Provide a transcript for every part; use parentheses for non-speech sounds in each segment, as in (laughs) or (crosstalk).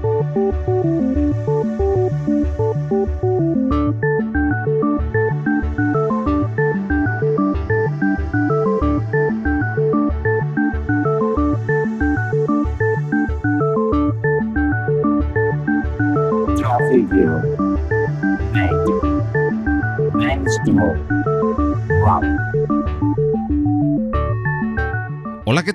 Música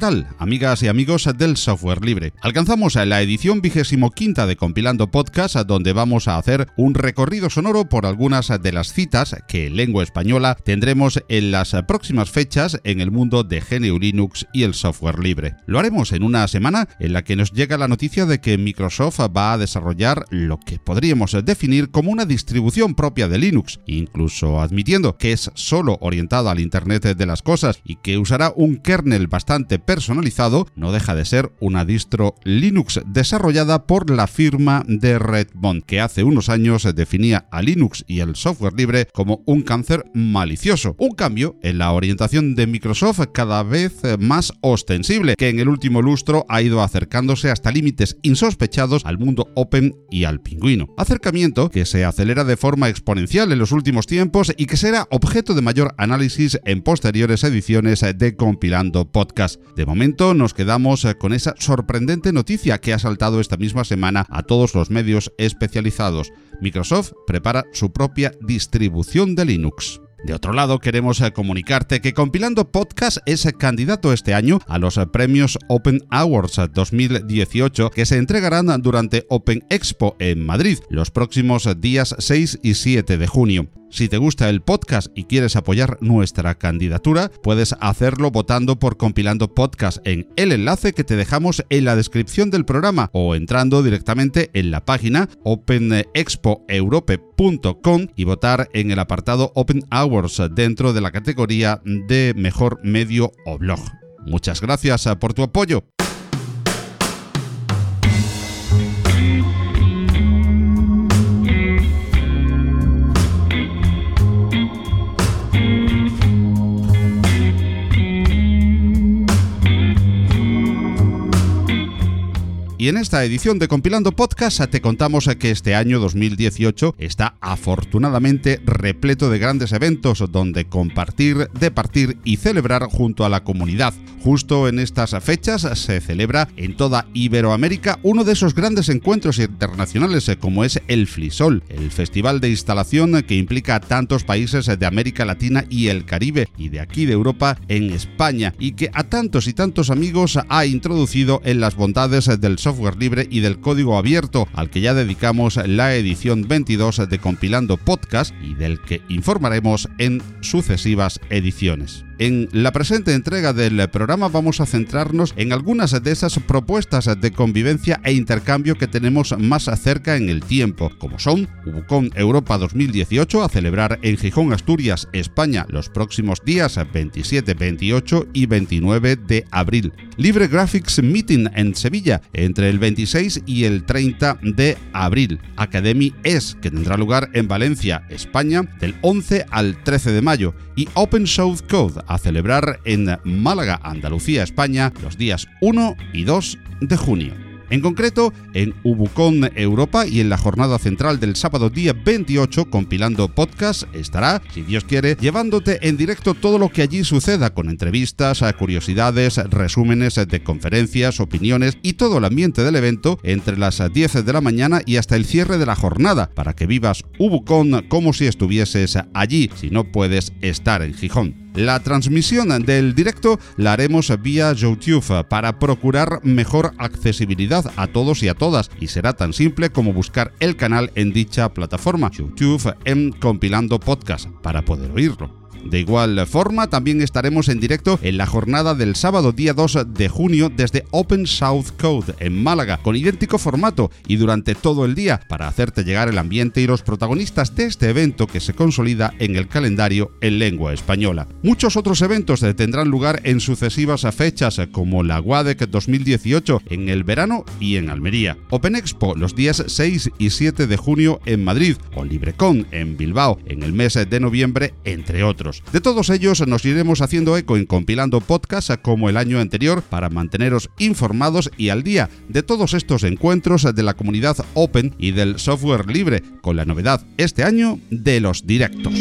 Amigas y amigos del software libre. Alcanzamos la edición vigésimo quinta de Compilando Podcast, donde vamos a hacer un recorrido sonoro por algunas de las citas que en lengua española tendremos en las próximas fechas en el mundo de GNU Linux y el software libre. Lo haremos en una semana en la que nos llega la noticia de que Microsoft va a desarrollar lo que podríamos definir como una distribución propia de Linux, incluso admitiendo que es solo orientada al Internet de las cosas y que usará un kernel bastante personalizado, no deja de ser una distro Linux desarrollada por la firma de Redmond, que hace unos años definía a Linux y el software libre como un cáncer malicioso. Un cambio en la orientación de Microsoft cada vez más ostensible, que en el último lustro ha ido acercándose hasta límites insospechados al mundo open y al pingüino. Acercamiento que se acelera de forma exponencial en los últimos tiempos y que será objeto de mayor análisis en posteriores ediciones de Compilando Podcast. Momento nos quedamos eh, con esa sorprendente noticia que ha saltado esta misma semana a todos los medios especializados. Microsoft prepara su propia distribución de Linux. De otro lado, queremos eh, comunicarte que Compilando Podcast es candidato este año a los premios Open Awards 2018 que se entregarán durante Open Expo en Madrid los próximos días 6 y 7 de junio. Si te gusta el podcast y quieres apoyar nuestra candidatura, puedes hacerlo votando por Compilando Podcast en el enlace que te dejamos en la descripción del programa o entrando directamente en la página openexpoeurope.com y votar en el apartado Open Hours dentro de la categoría de mejor medio o blog. Muchas gracias por tu apoyo. Y en esta edición de Compilando Podcast te contamos que este año 2018 está afortunadamente repleto de grandes eventos donde compartir, departir y celebrar junto a la comunidad. Justo en estas fechas se celebra en toda Iberoamérica uno de esos grandes encuentros internacionales como es el FLISOL, el festival de instalación que implica a tantos países de América Latina y el Caribe y de aquí de Europa en España y que a tantos y tantos amigos ha introducido en las bondades del software software libre y del código abierto, al que ya dedicamos la edición 22 de Compilando Podcast y del que informaremos en sucesivas ediciones. En la presente entrega del programa vamos a centrarnos en algunas de esas propuestas de convivencia e intercambio que tenemos más cerca en el tiempo, como son Ubucon Europa 2018 a celebrar en Gijón, Asturias, España, los próximos días 27, 28 y 29 de abril. Libre Graphics Meeting en Sevilla entre el 26 y el 30 de abril. Academy S, que tendrá lugar en Valencia, España, del 11 al 13 de mayo. Y Open Source Code a celebrar en Málaga, Andalucía, España, los días 1 y 2 de junio. En concreto, en Ubucon Europa y en la jornada central del sábado día 28, compilando podcast, estará, si Dios quiere, llevándote en directo todo lo que allí suceda, con entrevistas, curiosidades, resúmenes de conferencias, opiniones y todo el ambiente del evento entre las 10 de la mañana y hasta el cierre de la jornada, para que vivas Ubucon como si estuvieses allí, si no puedes estar en Gijón. La transmisión del directo la haremos vía YouTube para procurar mejor accesibilidad a todos y a todas y será tan simple como buscar el canal en dicha plataforma YouTube en Compilando Podcast para poder oírlo. De igual forma, también estaremos en directo en la jornada del sábado día 2 de junio desde Open South Code en Málaga, con idéntico formato y durante todo el día para hacerte llegar el ambiente y los protagonistas de este evento que se consolida en el calendario en lengua española. Muchos otros eventos tendrán lugar en sucesivas fechas como la WADEC 2018 en el verano y en Almería, Open Expo los días 6 y 7 de junio en Madrid o LibreCon en Bilbao en el mes de noviembre, entre otros. De todos ellos nos iremos haciendo eco en compilando podcast como el año anterior para manteneros informados y al día de todos estos encuentros de la comunidad Open y del software libre, con la novedad este año de los directos.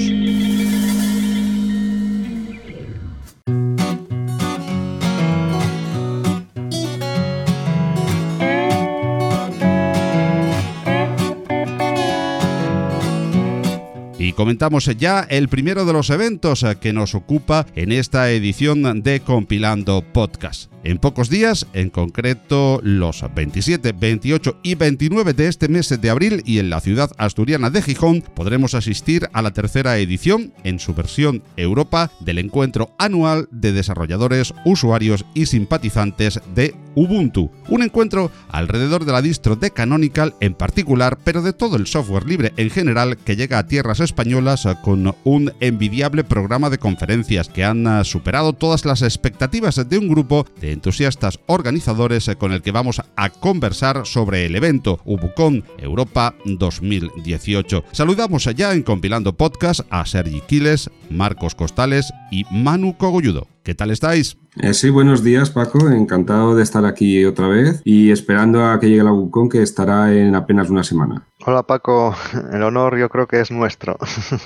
Comentamos ya el primero de los eventos que nos ocupa en esta edición de Compilando Podcast. En pocos días, en concreto los 27, 28 y 29 de este mes de abril y en la ciudad asturiana de Gijón, podremos asistir a la tercera edición, en su versión Europa, del encuentro anual de desarrolladores, usuarios y simpatizantes de Ubuntu. Un encuentro alrededor de la distro de Canonical en particular, pero de todo el software libre en general que llega a tierras españolas con un envidiable programa de conferencias que han superado todas las expectativas de un grupo de entusiastas organizadores con el que vamos a conversar sobre el evento Ubucon Europa 2018. Saludamos allá en Compilando Podcast a Sergi Quiles, Marcos Costales y Manu Cogolludo. ¿Qué tal estáis? Eh, sí, buenos días Paco, encantado de estar aquí otra vez y esperando a que llegue la Ubucon que estará en apenas una semana. Hola Paco, (laughs) el honor yo creo que es nuestro.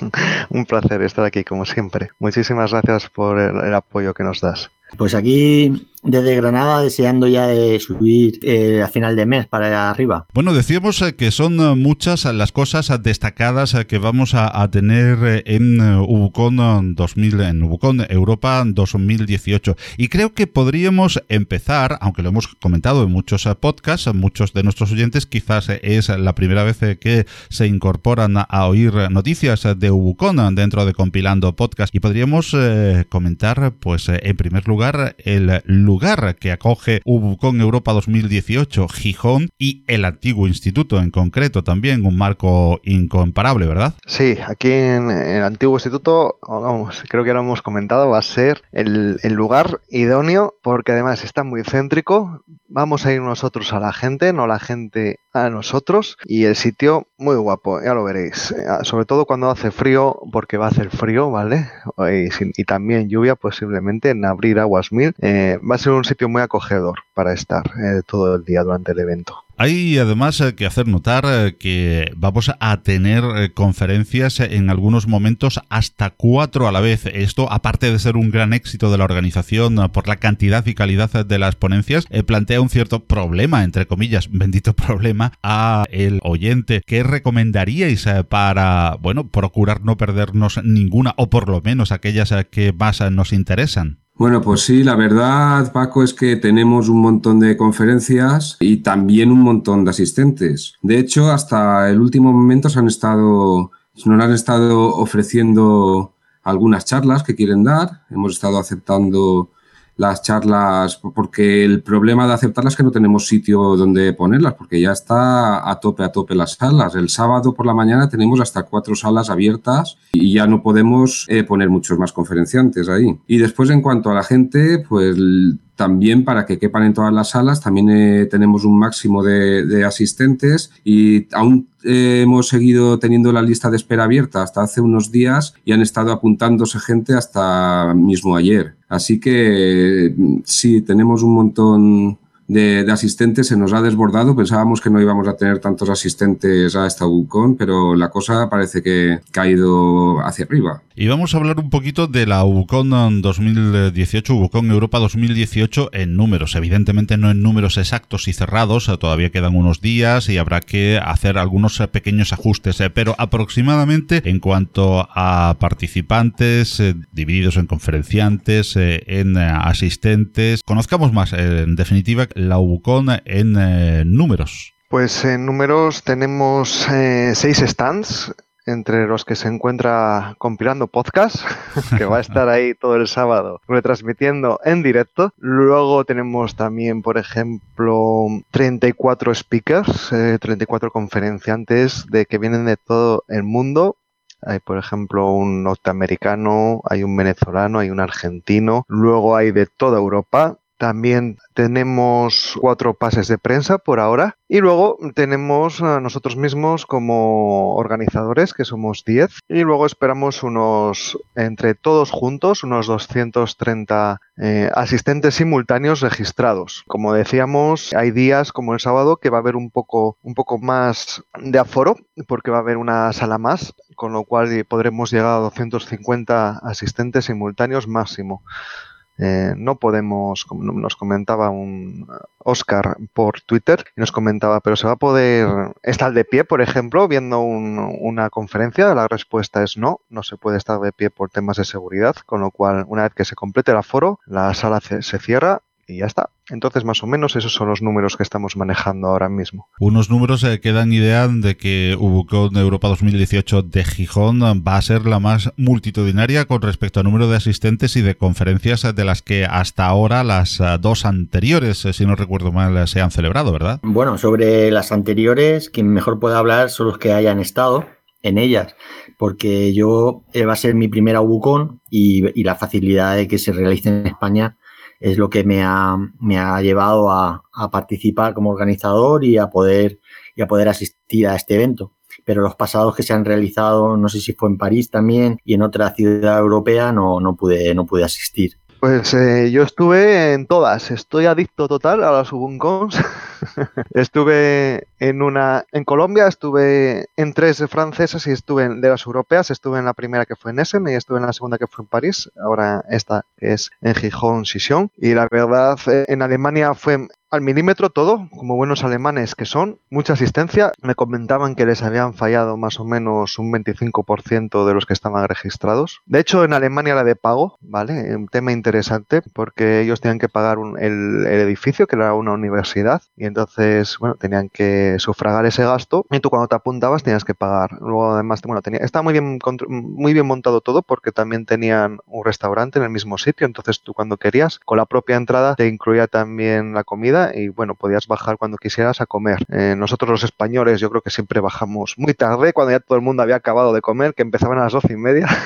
(laughs) Un placer estar aquí como siempre. Muchísimas gracias por el apoyo que nos das. Pues aquí desde Granada deseando ya de subir eh, a final de mes para arriba. Bueno, decíamos eh, que son muchas las cosas destacadas que vamos a, tener en Ubucon 2000, en Ubucon Europa 2018. Y creo que podríamos empezar, aunque lo hemos comentado en muchos podcasts, muchos de nuestros oyentes quizás es la primera vez que se incorporan a oír noticias de Ubucon dentro de Compilando Podcast. Y podríamos comentar, pues, en primer lugar, el lugar que acoge Ubucon Europa 2018, Gijón, y el antiguo instituto en concreto también, un marco incomparable, ¿verdad? Sí, aquí en el antiguo instituto, creo que lo hemos comentado, va a ser el lugar idóneo porque además está muy céntrico, vamos a ir nosotros a la gente, no la gente a nosotros. Y el sitio muy guapo, ya lo veréis. Eh, sobre todo cuando hace frío, porque va a hacer frío, ¿vale? Y, también lluvia posiblemente en abril aguas mil. Eh, va a ser un sitio muy acogedor para estar eh, todo el día durante el evento. Hay además eh, que hacer notar eh, que vamos a tener conferencias en algunos momentos hasta cuatro a la vez. Esto, aparte de ser un gran éxito de la organización por la cantidad y calidad de las ponencias, plantea un cierto problema, entre comillas, (laughs) bendito problema, a el oyente. ¿Qué recomendaríais para, bueno, procurar no perdernos ninguna o por lo menos aquellas que más nos interesan? Bueno, pues sí, la verdad, Paco, es que tenemos un montón de conferencias y también un montón de asistentes. De hecho, hasta el último momento se han estado, nos han estado ofreciendo algunas charlas que quieren dar. Hemos estado aceptando las charlas, porque el problema de aceptarlas es que no tenemos sitio donde ponerlas, porque ya está a tope, a tope las salas. El sábado por la mañana tenemos hasta cuatro salas abiertas y ya no podemos eh, poner muchos más conferenciantes ahí. Y después, en cuanto a la gente, pues también para que quepan en todas las salas, también eh, tenemos un máximo de, asistentes y aún eh, hemos seguido teniendo la lista de espera abierta hasta hace unos días y han estado apuntándose gente hasta mismo ayer. Así que sí, tenemos un montón de, asistentes se nos ha desbordado. Pensábamos que no íbamos a tener tantos asistentes a esta UCON, pero la cosa parece que ha ido hacia arriba. Y vamos a hablar un poquito de la UCON 2018, UCON Europa 2018 en números. Evidentemente no en números exactos y cerrados, todavía quedan unos días y habrá que hacer algunos pequeños ajustes, eh, pero aproximadamente en cuanto a participantes eh, divididos en conferenciantes, eh, en asistentes, conozcamos más en definitiva la UBUCON en eh, números? Pues en números tenemos eh, seis stands, entre los que se encuentra compilando podcast, (laughs) que va a estar ahí todo el sábado retransmitiendo en directo. Luego tenemos también, por ejemplo, 34 speakers, 34 eh, conferenciantes de que vienen de todo el mundo. Hay, por ejemplo, un norteamericano, hay un venezolano, hay un argentino. Luego hay de toda Europa También tenemos cuatro pases de prensa por ahora. Y luego tenemos nosotros mismos como organizadores, que somos 10. Y luego esperamos unos, entre todos juntos, unos 230 eh, asistentes simultáneos registrados. Como decíamos, hay días como el sábado que va a haber un poco, un poco más de aforo, porque va a haber una sala más, con lo cual podremos llegar a 250 asistentes simultáneos máximo. Eh, no podemos, como nos comentaba un Oscar por Twitter, y nos comentaba, pero se va a poder estar de pie, por ejemplo, viendo una conferencia. La respuesta es no, no se puede estar de pie por temas de seguridad, con lo cual, una vez que se complete el aforo, la sala se cierra y ya está. Entonces, más o menos, esos son los números que estamos manejando ahora mismo. Unos números eh, que dan idea de que Ubucon Europa 2018 de Gijón va a ser la más multitudinaria con respecto al número de asistentes y de conferencias de las que hasta ahora las eh, dos anteriores, eh, si no recuerdo mal, se han celebrado, ¿verdad? Bueno, sobre las anteriores, quien mejor puede hablar son los que hayan estado en ellas, porque yo va a ser mi primera Ubucon y, y la facilidad de que se realice en España es lo que me ha, me ha llevado a, a, participar como organizador y a poder y a poder asistir a este evento. Pero los pasados que se han realizado, no sé si fue en París también y en otra ciudad europea, no, no pude, no pude asistir. Pues eh, yo estuve en todas. Estoy adicto total a las Ubuncons. (laughs) estuve en una en Colombia, estuve en tres francesas y estuve en, de las europeas. Estuve en la primera que fue en Essen y estuve en la segunda que fue en París. Ahora esta es en Gijón, Sison. Y la verdad, eh, en Alemania fue al milímetro todo, como buenos alemanes que son, mucha asistencia. Me comentaban que les habían fallado más o menos un 25% de los que estaban registrados. De hecho, en Alemania la de pago, ¿vale? Un tema interesante porque ellos tenían que pagar el, edificio, que era una universidad, y entonces, bueno, tenían que sufragar ese gasto y tú cuando te apuntabas tenías que pagar. Luego, además, bueno, tenía, estaba muy bien, muy bien montado todo porque también tenían un restaurante en el mismo sitio, entonces tú cuando querías, con la propia entrada te incluía también la comida y bueno, podías bajar cuando quisieras a comer. Eh, nosotros los españoles yo creo que siempre bajamos muy tarde, cuando ya todo el mundo había acabado de comer, que empezaban a las doce y media. (laughs)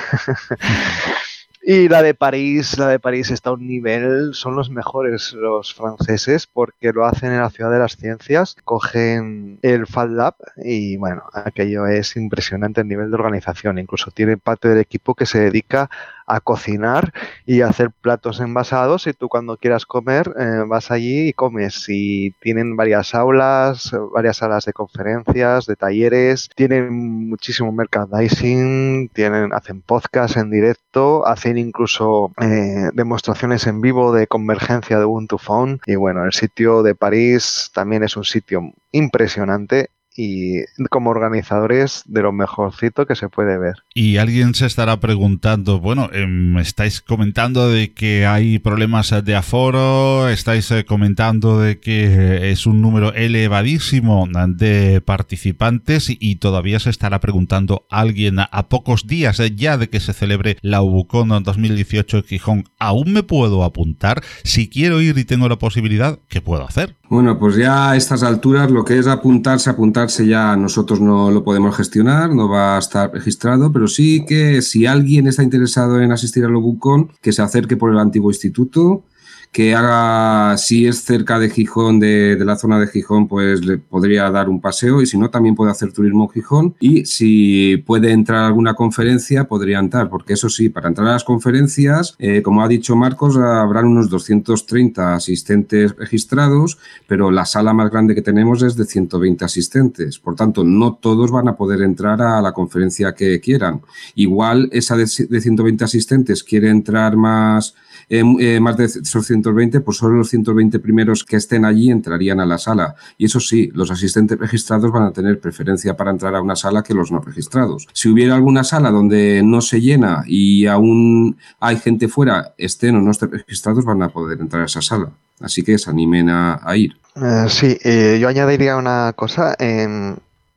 Y la de París, la de París está a un nivel, son los mejores los franceses porque lo hacen en la ciudad de las ciencias, cogen el Fat Lab y bueno, aquello es impresionante el nivel de organización, incluso tiene parte del equipo que se dedica a cocinar y hacer platos envasados y tú cuando quieras comer eh, vas allí y comes y tienen varias aulas, varias salas de conferencias, de talleres, tienen muchísimo merchandising, tienen, hacen podcast en directo, hacen incluso eh, demostraciones en vivo de convergencia de Ubuntu Phone y bueno, el sitio de París también es un sitio impresionante y como organizadores de lo mejorcito que se puede ver. Y alguien se estará preguntando, bueno, em, estáis comentando de que hay problemas de aforo, estáis eh, comentando de que es un número elevadísimo de participantes y todavía se estará preguntando alguien a pocos días ya de que se celebre la Ubucon 2018 en Gijón, ¿aún me puedo apuntar? Si quiero ir y tengo la posibilidad, ¿qué puedo hacer? Bueno, pues ya a estas alturas lo que es apuntarse, apuntarse ya nosotros no lo podemos gestionar, no va a estar registrado, pero sí que si alguien está interesado en asistir al Obucon, que se acerque por el antiguo instituto, que haga, si es cerca de Gijón, de, la zona de Gijón, pues le podría dar un paseo y si no, también puede hacer turismo en Gijón y si puede entrar a alguna conferencia, podría entrar, porque eso sí, para entrar a las conferencias, eh, como ha dicho Marcos, habrán unos 230 asistentes registrados, pero la sala más grande que tenemos es de 120 asistentes, por tanto, no todos van a poder entrar a la conferencia que quieran. Igual esa de, de 120 asistentes quiere entrar más eh, eh, más de esos 120, pues solo los 120 primeros que estén allí entrarían a la sala. Y eso sí, los asistentes registrados van a tener preferencia para entrar a una sala que los no registrados. Si hubiera alguna sala donde no se llena y aún hay gente fuera, estén o no estén registrados, van a poder entrar a esa sala. Así que se animen a, ir. Eh, sí, yo añadiría una cosa.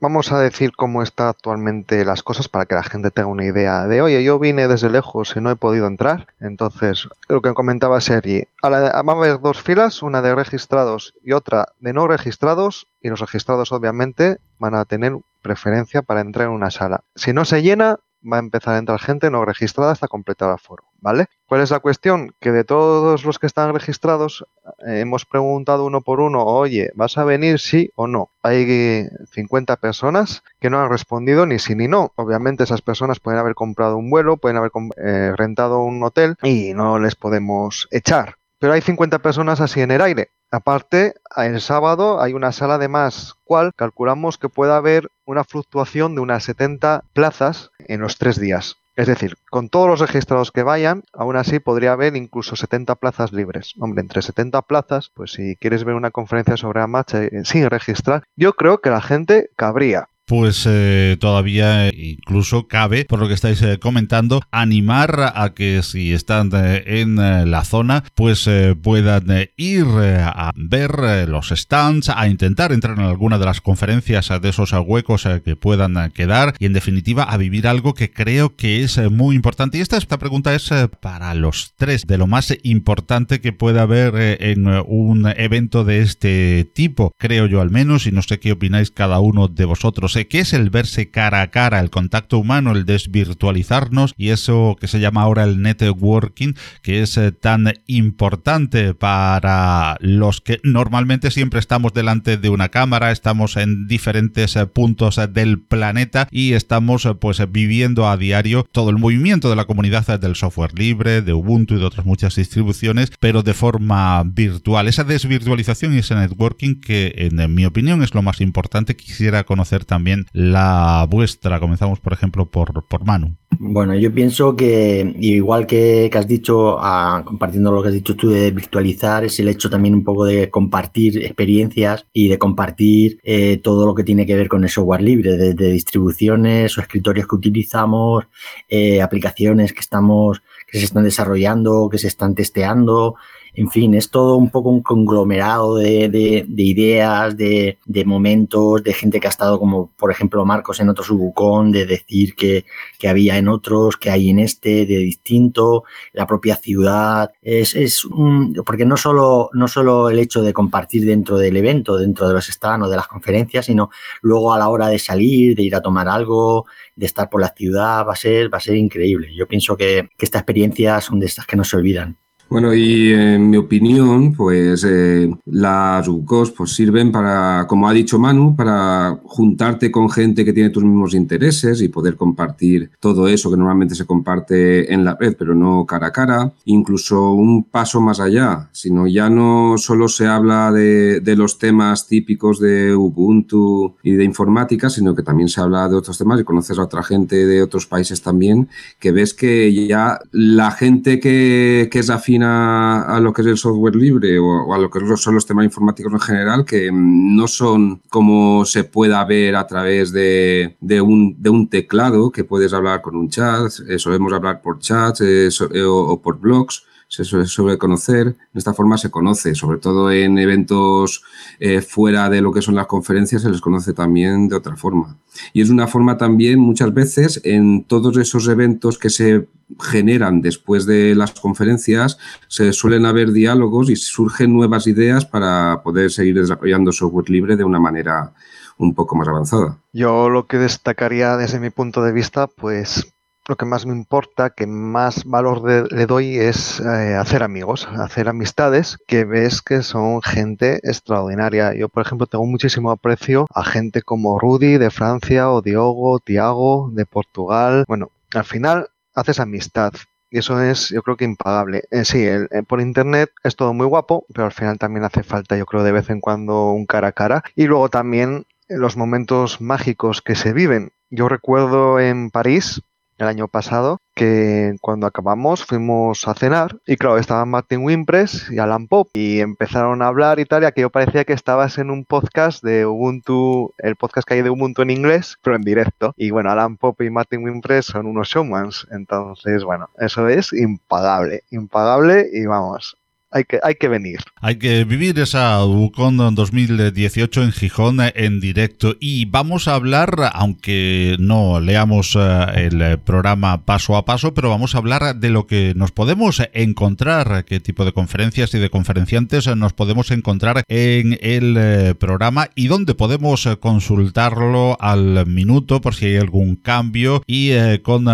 Vamos a decir cómo está actualmente las cosas para que la gente tenga una idea de, oye, yo vine desde lejos y no he podido entrar. Entonces, lo que comentaba Sergi, va a haber dos filas, una de registrados y otra de no registrados, y los registrados obviamente van a tener preferencia para entrar en una sala. Si no se llena, va a empezar a entrar gente no registrada hasta completar el foro, ¿vale? ¿Cuál es la cuestión? Que de todos los que están registrados, eh, hemos preguntado uno por uno, oye, ¿vas a venir sí o no? Hay 50 personas que no han respondido ni sí ni no. Obviamente esas personas pueden haber comprado un vuelo, pueden haber eh, rentado un hotel y no les podemos echar. Pero hay 50 personas así en el aire. Aparte, el sábado hay una sala de más, cual calculamos que puede haber una fluctuación de unas 70 plazas en los tres días. Es decir, con todos los registrados que vayan, aún así podría haber incluso 70 plazas libres. Hombre, entre 70 plazas, pues si quieres ver una conferencia sobre Amacha eh, sin registrar, yo creo que la gente cabría pues eh, todavía incluso cabe, por lo que estáis eh, comentando, animar a que si están eh, en la zona, pues puedan ir a ver los stands, a intentar entrar en alguna de las conferencias de esos huecos que puedan quedar y en definitiva a vivir algo que creo que es muy importante. Y esta, esta pregunta es para los tres, de lo más importante que pueda haber en un evento de este tipo, creo yo al menos, y no sé qué opináis cada uno de vosotros qué es el verse cara a cara, el contacto humano, el desvirtualizarnos y eso que se llama ahora el networking, que es eh, tan importante para los que normalmente siempre estamos delante de una cámara, estamos en diferentes eh, puntos eh, del planeta y estamos pues viviendo a diario todo el movimiento de la comunidad del software libre, de Ubuntu y de otras muchas distribuciones, pero de forma virtual. Esa desvirtualización y ese networking que en mi opinión es lo más importante, quisiera conocer también la vuestra. Comenzamos, por ejemplo, por, por Manu. Bueno, yo pienso que igual que, has dicho, compartiendo lo que has dicho tú de virtualizar, es el hecho también un poco de compartir experiencias y de compartir eh, todo lo que tiene que ver con el software libre, desde distribuciones o escritorios que utilizamos, eh, aplicaciones que estamos que se están desarrollando, que se están testeando, en fin, es todo un poco un conglomerado de, ideas, de, momentos, de gente que ha estado como, por ejemplo, Marcos en otro subucón, de decir que, había en otros, que hay en este, de distinto, la propia ciudad. Es, es un, porque no solo, no solo el hecho de compartir dentro del evento, dentro de los stands o de las conferencias, sino luego a la hora de salir, de ir a tomar algo, de estar por la ciudad, va a ser, va a ser increíble. Yo pienso que, que estas experiencias son de estas que no se olvidan. Bueno, y en mi opinión, pues eh, las UCOS pues, sirven para, como ha dicho Manu, para juntarte con gente que tiene tus mismos intereses y poder compartir todo eso que normalmente se comparte en la red, pero no cara a cara. Incluso un paso más allá, sino ya no solo se habla de, de los temas típicos de Ubuntu y de informática, sino que también se habla de otros temas y conoces a otra gente de otros países también, que ves que ya la gente que, que es afín a, lo que es el software libre o, a lo que son los temas informáticos en general, que mm, no son como se pueda ver a través de, un, teclado, que puedes hablar con un chat, solemos hablar por chat eh, eh, o por blogs, se suele conocer, de esta forma se conoce, sobre todo en eventos eh, fuera de lo que son las conferencias, se les conoce también de otra forma. Y es una forma también, muchas veces, en todos esos eventos que se generan después de las conferencias, se suelen haber diálogos y surgen nuevas ideas para poder seguir desarrollando software libre de una manera un poco más avanzada. Yo lo que destacaría desde mi punto de vista, pues lo que más me importa, que más valor le doy es eh, hacer amigos, hacer amistades que ves que son gente extraordinaria. Yo, por ejemplo, tengo muchísimo aprecio a gente como Rudy de Francia o Diogo, Tiago de Portugal. Bueno, al final haces amistad. Y eso es, yo creo que impagable. Eh, sí, por internet es todo muy guapo, pero al final también hace falta, yo creo, de vez en cuando un cara a cara. Y luego también los momentos mágicos que se viven. Yo recuerdo en París, el año pasado, que cuando acabamos fuimos a cenar y claro, estaban Martin Wimpress y Alan Pop y empezaron a hablar y tal y aquello parecía que estabas en un podcast de Ubuntu, el podcast que hay de Ubuntu en inglés, pero en directo. Y bueno, Alan Pop y Martin Wimpress son unos showmans, entonces bueno, eso es impagable, impagable y vamos, hay que, hay que venir. Hay que vivir esa UCON 2018 en Gijón en directo y vamos a hablar, aunque no leamos eh, el programa paso a paso, pero vamos a hablar de lo que nos podemos encontrar, qué tipo de conferencias y de conferenciantes nos podemos encontrar en el eh, programa y dónde podemos consultarlo al minuto por si hay algún cambio y eh, con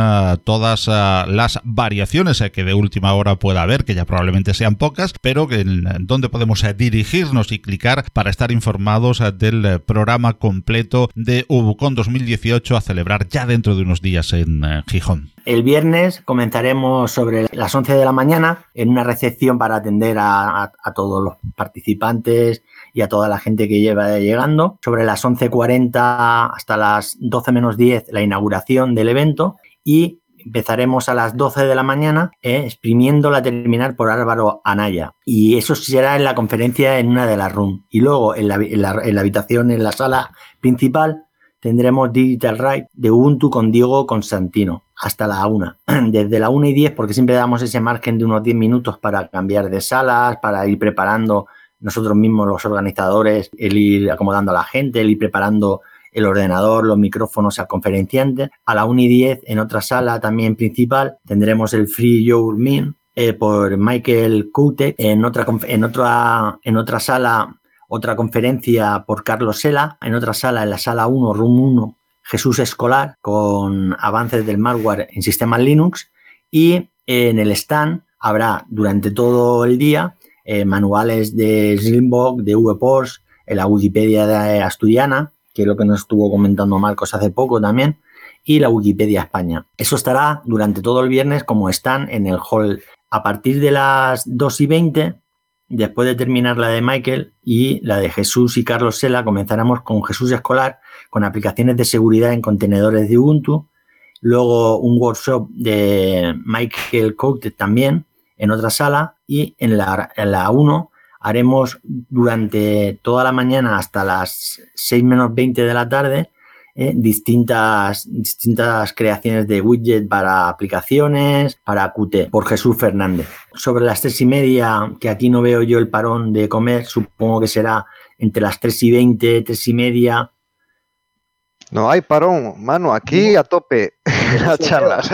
todas las variaciones que de última hora pueda haber, que ya probablemente sean pocas, pero en dónde podemos dirigirnos y clicar para estar informados del programa completo de Ubucon 2018 a celebrar ya dentro de unos días en eh, Gijón. El viernes comenzaremos sobre las 11 de la mañana en una recepción para atender a, todos los participantes y a toda la gente que lleva llegando. Sobre las 11.40 hasta las 12 menos 10 la inauguración del evento y empezaremos a las 12 de la mañana eh, exprimiendo la terminal por Álvaro Anaya. Y eso será en la conferencia en una de las rooms. Y luego en la, en la habitación, en la sala principal, tendremos Digital Ride de Ubuntu con Diego Constantino hasta la 1. (clears throat) Desde la 1 y 10, porque siempre damos ese margen de unos 10 minutos para cambiar de salas, para ir preparando nosotros mismos los organizadores, el ir acomodando a la gente, el ir preparando el ordenador, los micrófonos al conferenciante. A la 1 y 10, en otra sala también principal, tendremos el Free Your Min eh, por Michael Koutek. En otra, en, otra, en otra sala, otra conferencia por Carlos Sela. En otra sala, en la sala 1, Room 1, Jesús Escolar con avances del malware en sistemas Linux. Y en el stand habrá durante todo el día eh, manuales de Slimbox, de VPORS, en la Wikipedia de asturiana, que es lo que nos estuvo comentando Marcos hace poco también, y la Wikipedia España. Eso estará durante todo el viernes como están en el hall. A partir de las 2 y 20, después de terminar la de Michael y la de Jesús y Carlos Sela, comenzaremos con Jesús Escolar, con aplicaciones de seguridad en contenedores de Ubuntu. Luego un workshop de Michael Cote también en otra sala y en la, en la 1 haremos durante toda la mañana hasta las 6 menos 20 de la tarde eh, distintas, distintas creaciones de widget para aplicaciones, para Qt, por Jesús Fernández. Sobre las 3 y media, que aquí no veo yo el parón de comer, supongo que será entre las 3 y 20, 3 y media. No hay parón, mano, aquí a tope (laughs) las charlas.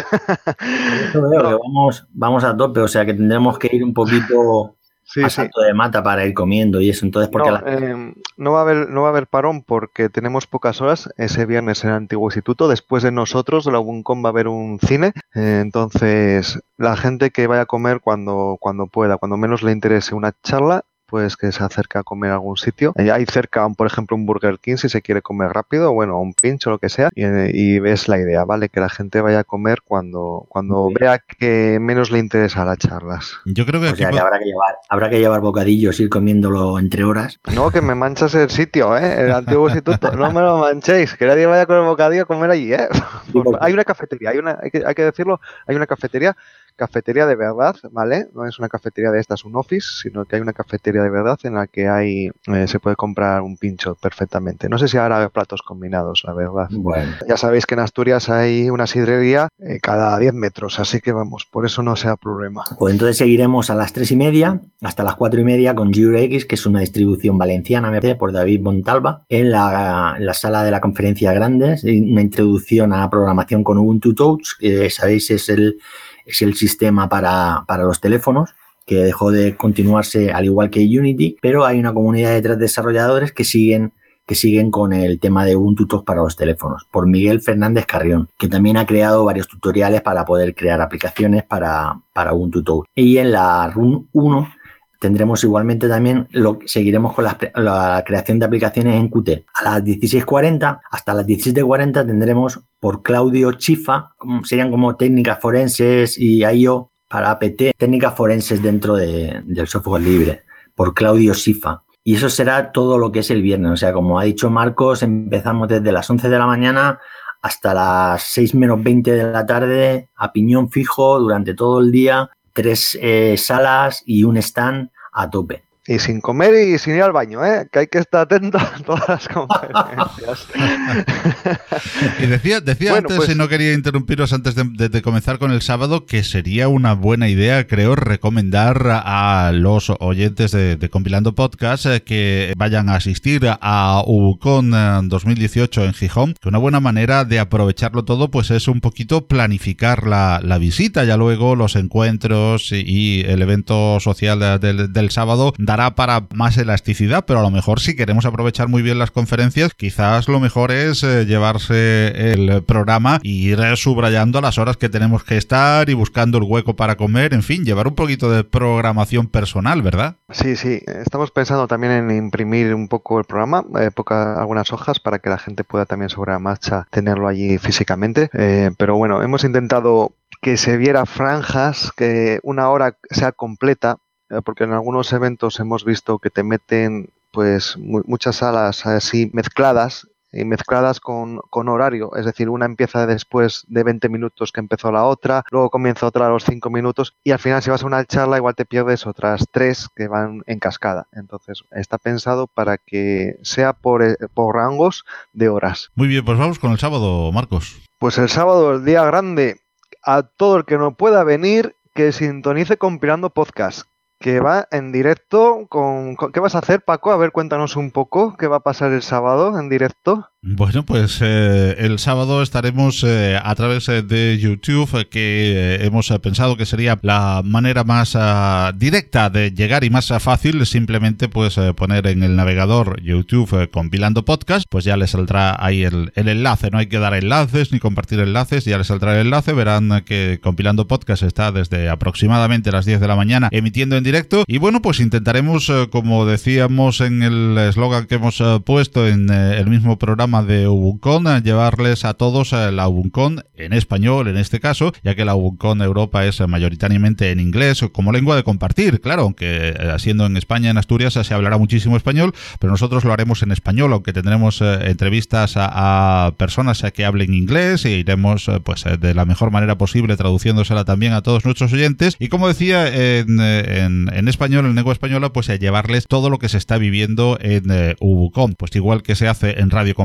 (laughs) vamos, vamos a tope, o sea que tendremos que ir un poquito sí, de mata para ir comiendo y eso. Entonces, porque no, em, no, va a haber, no va a haber parón porque tenemos pocas horas ese viernes en el antiguo instituto. Después de nosotros, de la UNCOM va a haber un cine. Eh, entonces, la gente que vaya a comer cuando, cuando pueda, cuando menos le interese una charla, pues que se acerca a comer a algún sitio. Hay cerca, por ejemplo, un Burger King si se quiere comer rápido, bueno, un pincho, lo que sea, y, ves la idea, ¿vale? Que la gente vaya a comer cuando, cuando vea que menos le interesa las charlas. Yo creo que, habrá, que llevar, habrá que llevar bocadillos, ir comiéndolo entre horas. No, que me manchas el sitio, ¿eh? El antiguo (laughs) instituto. No me lo manchéis, que nadie vaya con el bocadillo a comer allí, ¿eh? hay una cafetería, hay una, hay que, hay que decirlo, hay una cafetería cafetería de verdad, ¿vale? No es una cafetería de estas, un office, sino que hay una cafetería de verdad en la que hay eh, se puede comprar un pincho perfectamente. No sé si habrá platos combinados, la verdad. Bueno. Ya sabéis que en Asturias hay una sidrería eh, cada 10 metros, así que vamos, por eso no sea problema. Pues entonces seguiremos a las 3 y media hasta las 4 y media con GeoX, que es una distribución valenciana por David Montalva, en la, en la sala de la conferencia grande, una introducción a programación con Ubuntu Touch, que sabéis es el es el sistema para, los teléfonos que dejó de continuarse al igual que Unity, pero hay una comunidad de tres desarrolladores que siguen que siguen con el tema de Ubuntu Touch para los teléfonos, por Miguel Fernández Carrión, que también ha creado varios tutoriales para poder crear aplicaciones para, para Ubuntu Touch. Y en la Run 1 tendremos igualmente también, lo, seguiremos con la, creación de aplicaciones en Qt. A las 16.40 hasta las 17.40 tendremos por Claudio Chifa, serían como técnicas forenses y IO para APT, técnicas forenses dentro del software libre, por Claudio Chifa. Y eso será todo lo que es el viernes. O sea, como ha dicho Marcos, empezamos desde las 11 de la mañana hasta las 6 menos 20 de la tarde a piñón fijo durante todo el día tres eh, salas y un stand a tope. Y sin comer y sin ir al baño, ¿eh? que hay que estar atento a todas las conferencias. (laughs) y decía, decía antes, pues y no quería interrumpiros antes de, comenzar con el sábado, que sería una buena idea, creo, recomendar a los oyentes de, Compilando Podcast eh, que vayan a asistir a UCON 2018 en Gijón, que una buena manera de aprovecharlo todo pues es un poquito planificar la, visita, ya luego los encuentros y, el evento social del, del sábado para más elasticidad, pero a lo mejor si queremos aprovechar muy bien las conferencias, quizás lo mejor es eh, llevarse el programa y ir subrayando las horas que tenemos que estar y buscando el hueco para comer, en fin, llevar un poquito de programación personal, ¿verdad? Sí, sí, estamos pensando también en imprimir un poco el programa, eh, algunas hojas para que la gente pueda también sobre la marcha tenerlo allí físicamente, eh, pero bueno, hemos intentado que se viera franjas, que una hora sea completa, eh, porque en algunos eventos hemos visto que te meten pues muchas salas así mezcladas y mezcladas con, horario, es decir, una empieza después de 20 minutos que empezó la otra, luego comienza otra a los 5 minutos y al final si vas a una charla igual te pierdes otras tres que van en cascada. Entonces está pensado para que sea por, eh, por rangos de horas. Muy bien, pues vamos con el sábado, Marcos. Pues el sábado, el día grande, a todo el que no pueda venir, que sintonice compilando podcast que va en directo con, ¿Qué vas a hacer, Paco? A ver, cuéntanos un poco qué va a pasar el sábado en directo. Bueno, pues eh, el sábado estaremos eh, a través eh, de YouTube, que hemos pensado que sería la manera más ah, directa de llegar y más fácil, simplemente pues poner en el navegador YouTube compilando podcast, pues ya les saldrá ahí el, el, enlace, no hay que dar enlaces ni compartir enlaces, ya les saldrá el enlace, verán que compilando podcast está desde aproximadamente las 10 de la mañana emitiendo en directo. Y bueno, pues intentaremos, como decíamos en el eslogan que hemos puesto en el mismo programa, de Ubuncon, llevarles a todos la Ubuncon en español en este caso, ya que la Ubuncon Europa es mayoritariamente en inglés como lengua de compartir, claro, aunque eh, siendo en España, en Asturias, se hablará muchísimo español, pero nosotros lo haremos en español, aunque tendremos eh, entrevistas a, personas que hablen inglés e iremos eh, pues de la mejor manera posible traduciéndosela también a todos nuestros oyentes. Y como decía, en, en, español, en lengua española, pues a llevarles todo lo que se está viviendo en Ubucon, pues igual que se hace en radio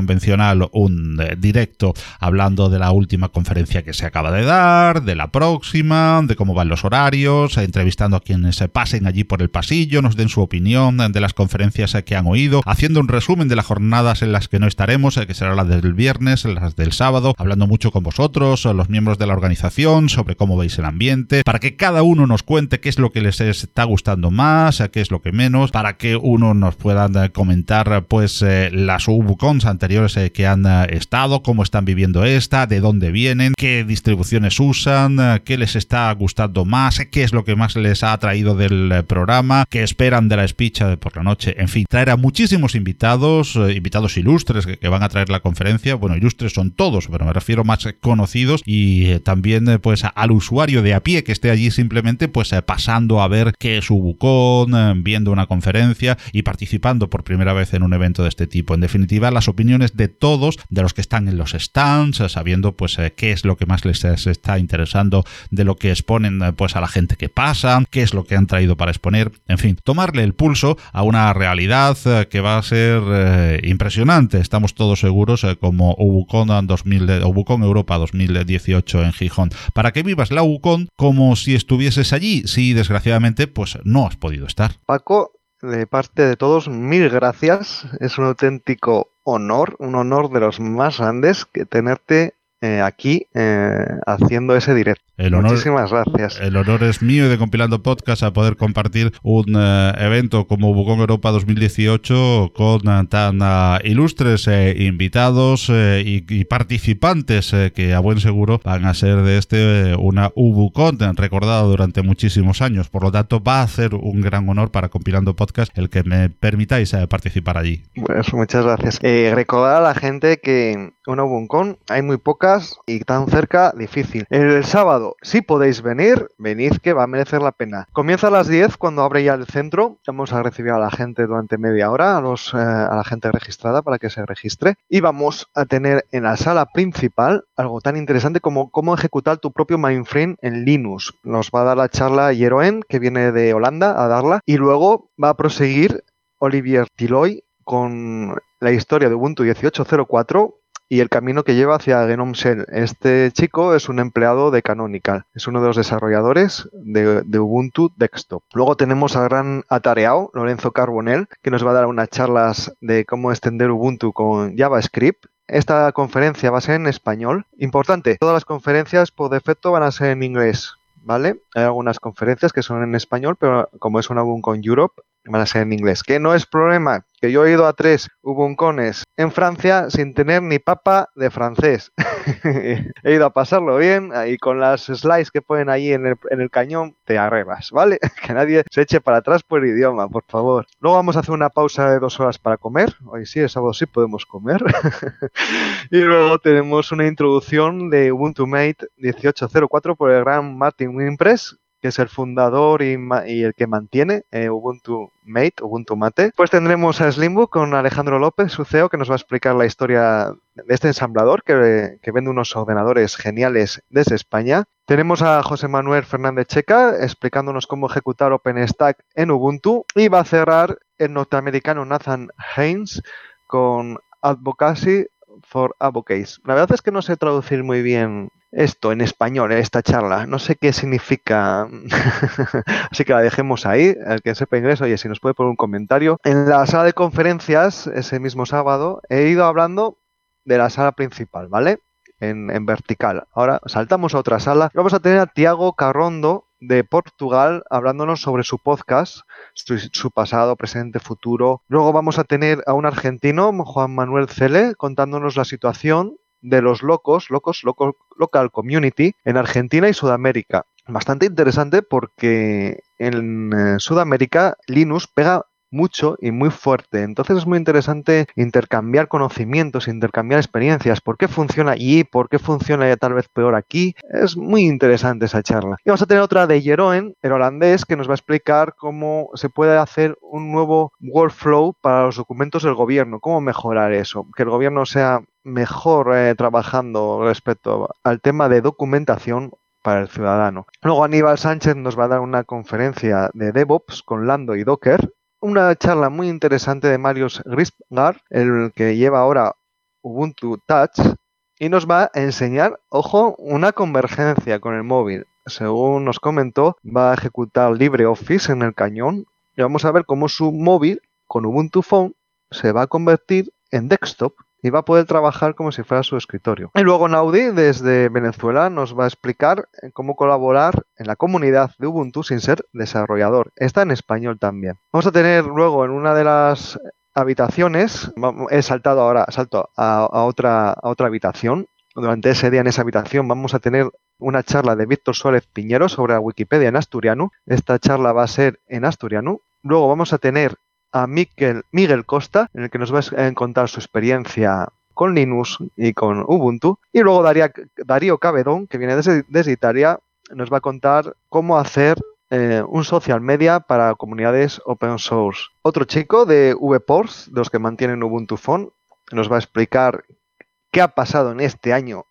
un eh, directo hablando de la última conferencia que se acaba de dar, de la próxima, de cómo van los horarios, entrevistando a quienes se pasen allí por el pasillo, nos den su opinión de las conferencias que han oído, haciendo un resumen de las jornadas en las que no estaremos, eh, que será las del viernes, las del sábado, hablando mucho con vosotros, los miembros de la organización, sobre cómo veis el ambiente, para que cada uno nos cuente qué es lo que les está gustando más, qué es lo que menos, para que uno nos pueda eh, comentar pues las UBUCONs anteriores eh, que han eh, estado, cómo están viviendo esta, de dónde vienen, qué distribuciones usan, eh, qué les está gustando más, qué es lo que más les ha atraído del programa, qué esperan de la speech de por la noche, en fin, traer a muchísimos invitados, invitados ilustres que, van a traer la conferencia, bueno, ilustres son todos, pero me refiero más conocidos y también pues al usuario de a pie que esté allí simplemente pues pasando a ver qué es bucón, viendo una conferencia y participando por primera vez en un evento de este tipo. En definitiva, las opiniones de todos, de los que están en los stands, sabiendo pues eh, qué es lo que más les está interesando de lo que exponen eh, pues a la gente que pasa, qué es lo que han traído para exponer, en fin, tomarle el pulso a una realidad eh, que va a ser impresionante. Estamos todos seguros como Ubucon 2000, Ubucon Europa 2018 en Gijón, para que vivas la Ubucon como si estuvieses allí, si desgraciadamente pues no has podido estar. Paco, de parte de todos, mil gracias. Es un auténtico honor, un honor de los más grandes que tenerte eh, aquí eh, haciendo ese directo. Muchísimas gracias. El honor es mío y de Compilando Podcast a poder compartir un eh, evento como Bucón Europa 2018 con tan ilustres invitados y, participantes que a buen seguro van a ser de este una Ubucon recordada durante muchísimos años. Por lo tanto, va a ser un gran honor para Compilando Podcast el que me permitáis participar allí. Pues muchas gracias. recordar a la gente que una Ubucon hay muy poca y tan cerca, difícil. El sábado, si podéis venir, venid que va a merecer la pena. Comienza a las 10 cuando abre ya el centro. Vamos a recibir a la gente durante media hora, a, los, eh, a la gente registrada para que se registre. Y vamos a tener en la sala principal algo tan interesante como cómo ejecutar tu propio mainframe en Linux. Nos va a dar la charla Jeroen, que viene de Holanda, a darla. Y luego va a proseguir Olivier Tiloy con la historia de Ubuntu 18.04 y el camino que lleva hacia Genome Shell. Este chico es un empleado de Canonical, es uno de los desarrolladores de, Ubuntu Desktop. Luego tenemos al gran atareado, Lorenzo Carbonell, que nos va a dar unas charlas de cómo extender Ubuntu con JavaScript. Esta conferencia va a ser en español. Importante, todas las conferencias por defecto van a ser en inglés. ¿Vale? Hay algunas conferencias que son en español, pero como es una Ubuntu Europe, van a ser en inglés. Que no es problema, que yo he ido a tres Ubuncones en Francia sin tener ni papa de francés. (laughs) he ido a pasarlo bien y con las slides que ponen ahí en el, cañón te arrebas, ¿vale? (laughs) que nadie se eche para atrás por idioma, por favor. Luego vamos a hacer una pausa de dos horas para comer. Hoy sí, el sábado sí podemos comer. (laughs) y luego tenemos una introducción de Ubuntu Mate 1804 por el gran Martin Wimpress que es el fundador y, el que mantiene eh, Ubuntu Mate, Ubuntu Mate. Pues tendremos a Slimbook con Alejandro López, su CEO, que nos va a explicar la historia de este ensamblador que, vende unos ordenadores geniales desde España. Tenemos a José Manuel Fernández Checa explicándonos cómo ejecutar OpenStack en Ubuntu y va a cerrar el norteamericano Nathan Haynes con Advocacy for Advocates. La verdad es que no sé traducir muy bien esto en español, en esta charla. No sé qué significa, (laughs) así que la dejemos ahí. El que sepa inglés, oye, si nos puede poner un comentario. En la sala de conferencias, ese mismo sábado, he ido hablando de la sala principal, ¿vale? En, vertical. Ahora saltamos a otra sala. Vamos a tener a Tiago Carrondo de Portugal hablándonos sobre su podcast, su, pasado, presente, futuro. Luego vamos a tener a un argentino, Juan Manuel Cele, contándonos la situación de los locos, locos, local community en Argentina y Sudamérica. Bastante interesante porque en eh, Sudamérica Linux pega mucho y muy fuerte. Entonces es muy interesante intercambiar conocimientos, intercambiar experiencias. ¿Por qué funciona allí? ¿Por qué funciona ya tal vez peor aquí? Es muy interesante esa charla. Y vamos a tener otra de Jeroen, el holandés, que nos va a explicar cómo se puede hacer un nuevo workflow para los documentos del gobierno. ¿Cómo mejorar eso? Que el gobierno sea mejor eh, trabajando respecto al tema de documentación para el ciudadano. Luego Aníbal Sánchez nos va a dar una conferencia de DevOps con Lando y Docker. Una charla muy interesante de Marius Grisgar, el que lleva ahora Ubuntu Touch, y nos va a enseñar, ojo, una convergencia con el móvil. Según nos comentó, va a ejecutar LibreOffice en el cañón y vamos a ver cómo su móvil con Ubuntu Phone se va a convertir en desktop y va a poder trabajar como si fuera su escritorio. Y luego Naudi, desde Venezuela, nos va a explicar cómo colaborar en la comunidad de Ubuntu sin ser desarrollador. Está en español también. Vamos a tener luego en una de las habitaciones, he saltado ahora, salto a, otra, a otra habitación. Durante ese día en esa habitación vamos a tener una charla de Víctor Suárez Piñero sobre la Wikipedia en asturiano. Esta charla va a ser en asturiano. Luego vamos a tener a Miguel, Costa, en el que nos va a contar su experiencia con Linux y con Ubuntu. Y luego Darío Cabedón, que viene desde, Italia, nos va a contar cómo hacer eh, un social media para comunidades open source. Otro chico de VPorts, de los que mantienen Ubuntu Phone, nos va a explicar qué ha pasado en este año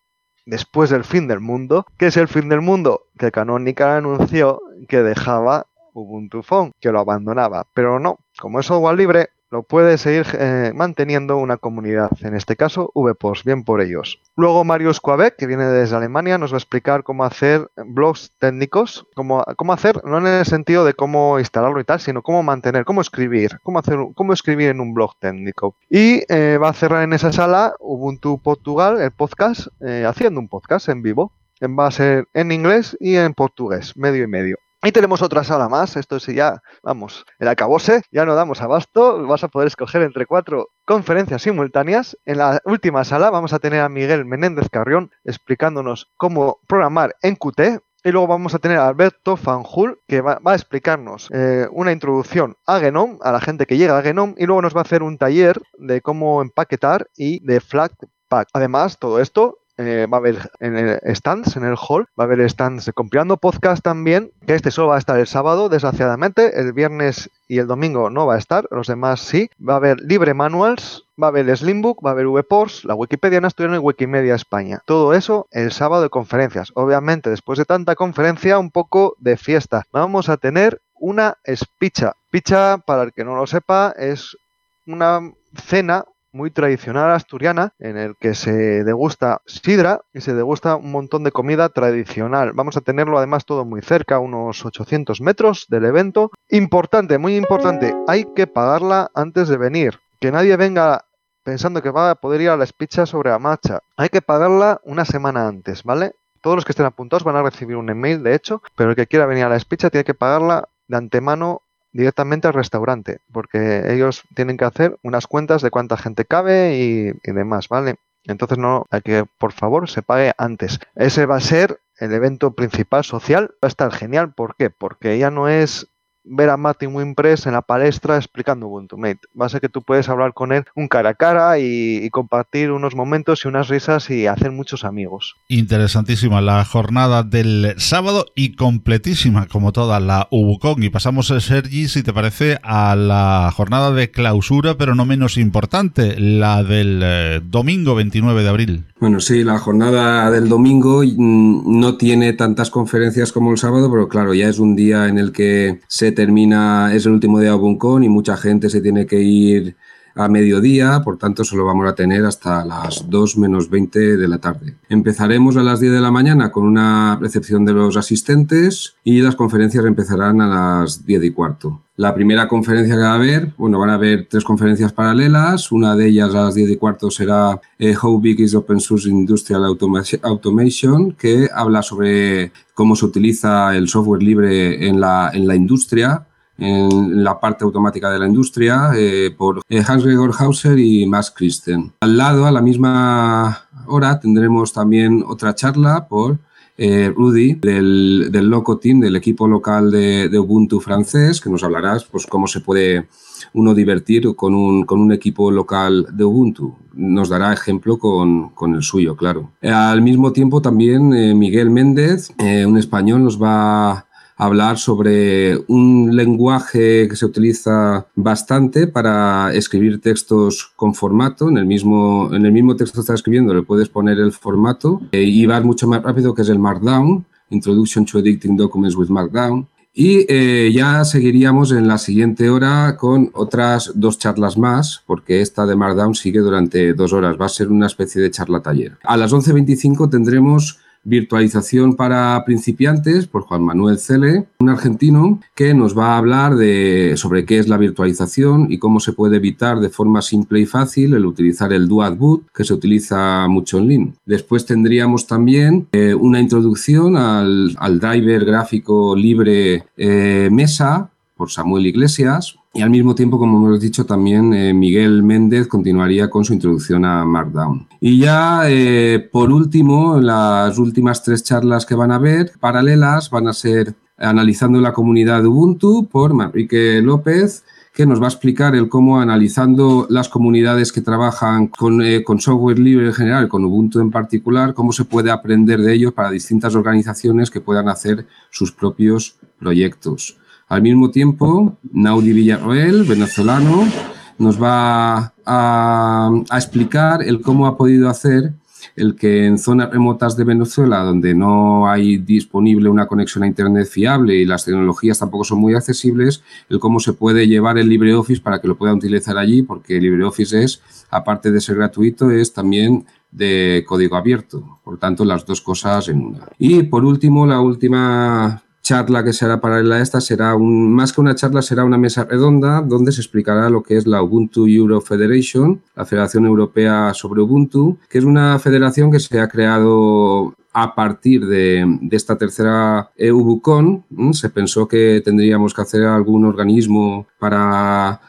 después del fin del mundo. ¿Qué es el fin del mundo? Que Canonical anunció que dejaba Ubuntu Phone, que lo abandonaba, pero no, como es software libre, lo puede seguir eh, manteniendo una comunidad, en este caso VPOS, bien por ellos. Luego Marius Quabec, que viene desde Alemania, nos va a explicar cómo hacer blogs técnicos, cómo, hacer, no en el sentido de cómo instalarlo y tal, sino cómo mantener, cómo escribir, cómo, hacer, cómo escribir en un blog técnico. Y eh, va a cerrar en esa sala Ubuntu Portugal, el podcast, eh, haciendo un podcast en vivo. Va a ser en inglés y en portugués, medio y medio. Y tenemos otra sala más, esto sí ya, vamos, el acabose, ya no damos abasto, vas a poder escoger entre cuatro conferencias simultáneas. En la última sala vamos a tener a Miguel Menéndez Carrión explicándonos cómo programar en Qt. Y luego vamos a tener a Alberto Fanjul, que va, a explicarnos eh, una introducción a Genome, a la gente que llega a Genome, y luego nos va a hacer un taller de cómo empaquetar y de Flatpak. Además, todo esto eh, va a haber en el stands, en el hall, va a haber stands Compilando Podcast también, que este solo va a estar el sábado, desgraciadamente, el viernes y el domingo no va a estar, los demás sí. Va a haber Libre Manuals, va a haber Slimbook, va a haber VPORS, la Wikipedia asturiano y Wikimedia España. Todo eso el sábado de conferencias. Obviamente, después de tanta conferencia, un poco de fiesta. Vamos a tener una espicha. Picha, para el que no lo sepa, es una cena muy tradicional asturiana en el que se degusta sidra y se degusta un montón de comida tradicional. Vamos a tenerlo además todo muy cerca, unos 800 metros del evento. Importante, muy importante, hay que pagarla antes de venir. Que nadie venga pensando que va a poder ir a la espicha sobre la marcha. Hay que pagarla una semana antes, ¿vale? Todos los que estén apuntados van a recibir un email, de hecho, pero el que quiera venir a la espicha tiene que pagarla de antemano directamente al restaurante, porque ellos tienen que hacer unas cuentas de cuánta gente cabe y, y, demás, ¿vale? Entonces no hay que, por favor, se pague antes. Ese va a ser el evento principal social. Va a estar genial. ¿Por qué? Porque ya no es ver a Martin Wimpress en la palestra explicando Ubuntu Mate. Va a ser que tú puedes hablar con él un cara a cara y, y, compartir unos momentos y unas risas y hacer muchos amigos. Interesantísima la jornada del sábado y completísima como toda la Ubucon. Y pasamos, Sergi, si te parece, a la jornada de clausura, pero no menos importante, la del eh, domingo 29 de abril. Bueno, sí, la jornada del domingo no tiene tantas conferencias como el sábado, pero claro, ya es un día en el que se termina, es el último día de Ubucon y mucha gente se tiene que ir a mediodía, por tanto solo vamos a tener hasta las 2 menos 20 de la tarde. Empezaremos a las 10 de la mañana con una recepción de los asistentes y las conferencias empezarán a las 10 y cuarto. La primera conferencia que va a haber, bueno, van a haber tres conferencias paralelas. Una de ellas a las 10 y cuarto será eh, How Big is Open Source Industrial Automation, que habla sobre cómo se utiliza el software libre en la, en la industria en la parte automática de la industria eh, por eh, Hans-Gregor Hauser y Max Christen. Al lado, a la misma hora, tendremos también otra charla por eh, Rudy del, del, Loco Team, del equipo local de, Ubuntu francés, que nos hablará pues, cómo se puede uno divertir con un, con un equipo local de Ubuntu. Nos dará ejemplo con, con el suyo, claro. al mismo tiempo también Miguel Méndez, un español, nos va hablar sobre un lenguaje que se utiliza bastante para escribir textos con formato. En el mismo, en el mismo texto que estás escribiendo le puedes poner el formato eh, y va mucho más rápido, que es el Markdown, Introduction to Editing Documents with Markdown. Y eh, ya seguiríamos en la siguiente hora con otras dos charlas más, porque esta de Markdown sigue durante dos horas. Va a ser una especie de charla taller. A las 11.25 tendremos Virtualización para principiantes por Juan Manuel Cele, un argentino que nos va a hablar de, sobre qué es la virtualización y cómo se puede evitar de forma simple y fácil el utilizar el Dual Boot que se utiliza mucho en Linux. Después tendríamos también eh, una introducción al, al, driver gráfico libre eh, Mesa por Samuel Iglesias, y al mismo tiempo, como hemos dicho, también eh, Miguel Méndez continuaría con su introducción a Markdown. Y ya, eh, por último, las últimas tres charlas que van a haber, paralelas, van a ser analizando la comunidad Ubuntu por Manrique López, que nos va a explicar el cómo analizando las comunidades que trabajan con, eh, con, software libre en general, con Ubuntu en particular, cómo se puede aprender de ellos para distintas organizaciones que puedan hacer sus propios proyectos. Al mismo tiempo, Naudi Villarroel, venezolano, nos va a, explicar el cómo ha podido hacer el que en zonas remotas de Venezuela, donde no hay disponible una conexión a Internet fiable y las tecnologías tampoco son muy accesibles, el cómo se puede llevar el LibreOffice para que lo puedan utilizar allí, porque LibreOffice es, aparte de ser gratuito, es también de código abierto. Por tanto, las dos cosas en una. Y por último, la última charla que será paralela a esta será un, más que una charla, será una mesa redonda donde se explicará lo que es la Ubuntu Euro Federation, la Federación Europea sobre Ubuntu, que es una federación que se ha creado a partir de, de esta tercera EUBUCON. Se pensó que tendríamos que hacer algún organismo para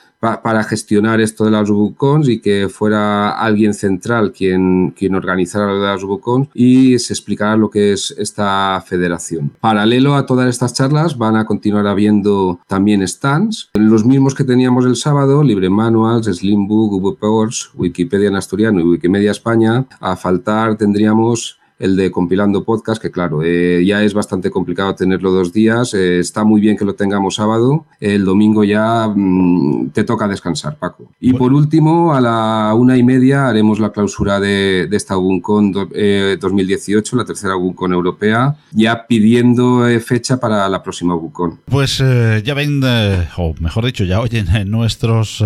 para gestionar esto de las UBUCONs y que fuera alguien central quien, quien organizara las UBUCONs y se explicara lo que es esta federación. Paralelo a todas estas charlas van a continuar habiendo también stands, los mismos que teníamos el sábado, Libre Manuals, Slimbook, UBPORS, Wikipedia en asturiano y Wikimedia España. A faltar tendríamos el de compilando podcast, que claro, eh, ya es bastante complicado tenerlo dos días. Eh, está muy bien que lo tengamos sábado. El domingo ya mm, te toca descansar, Paco. Y por último, a la una y media haremos la clausura de, esta UBUNCON 2018, eh, la tercera UBUNCON europea, ya pidiendo fecha para la próxima UBUNCON. Pues ya ven, o mejor dicho, ya oyen nuestros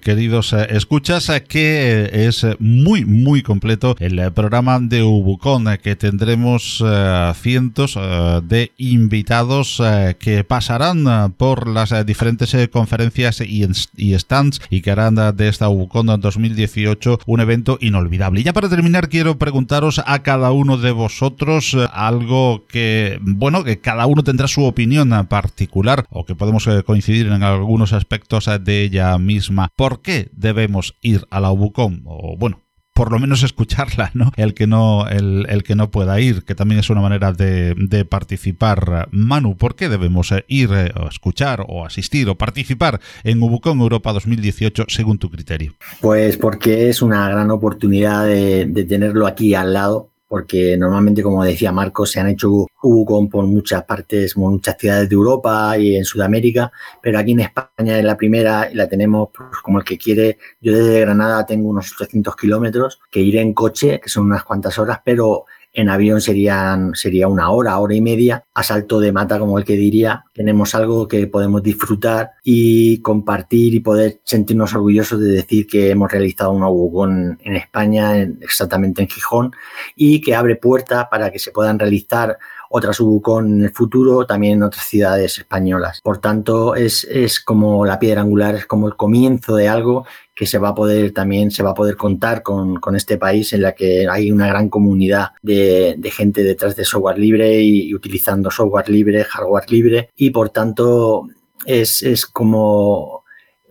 queridos escuchas que es muy, muy completo el programa de UBUCON que tendremos eh, cientos eh, de invitados eh, que pasarán por las diferentes conferencias y, stands y que harán de esta UCON 2018 un evento inolvidable. Y ya para terminar quiero preguntaros a cada uno de vosotros algo que, bueno, que cada uno tendrá su opinión particular o que podemos coincidir en algunos aspectos de ella misma. ¿Por qué debemos ir a la UBUCON? O bueno, por lo menos escucharla, ¿no? El que no, el, que no pueda ir, que también es una manera de, participar. Manu, ¿por qué debemos eh, ir, eh, o escuchar, o asistir, o participar en Ubucon Europa 2018 según tu criterio? Pues porque es una gran oportunidad de tenerlo aquí al lado porque normalmente, como decía Marcos, se han hecho UCON por muchas partes, muchas ciudades de Europa y en Sudamérica, pero aquí en España es la primera y la tenemos pues, como el que quiere. Yo desde Granada tengo unos 800 kilómetros que iré en coche, que son unas cuantas horas, pero en avión serían, sería una hora, hora y media, a salto de mata, como el que diría. Tenemos algo que podemos disfrutar y compartir y poder sentirnos orgullosos de decir que hemos realizado un UBUCON en España, exactamente en Gijón, y que abre puerta para que se puedan realizar otras UBUCON en el futuro, también en otras ciudades españolas. Por tanto, es, es como la piedra angular, es como el comienzo de algo que se va a poder también se va a poder contar con, con este país en la que hay una gran comunidad de, de gente detrás de software libre y, utilizando software libre, hardware libre y por tanto es, es como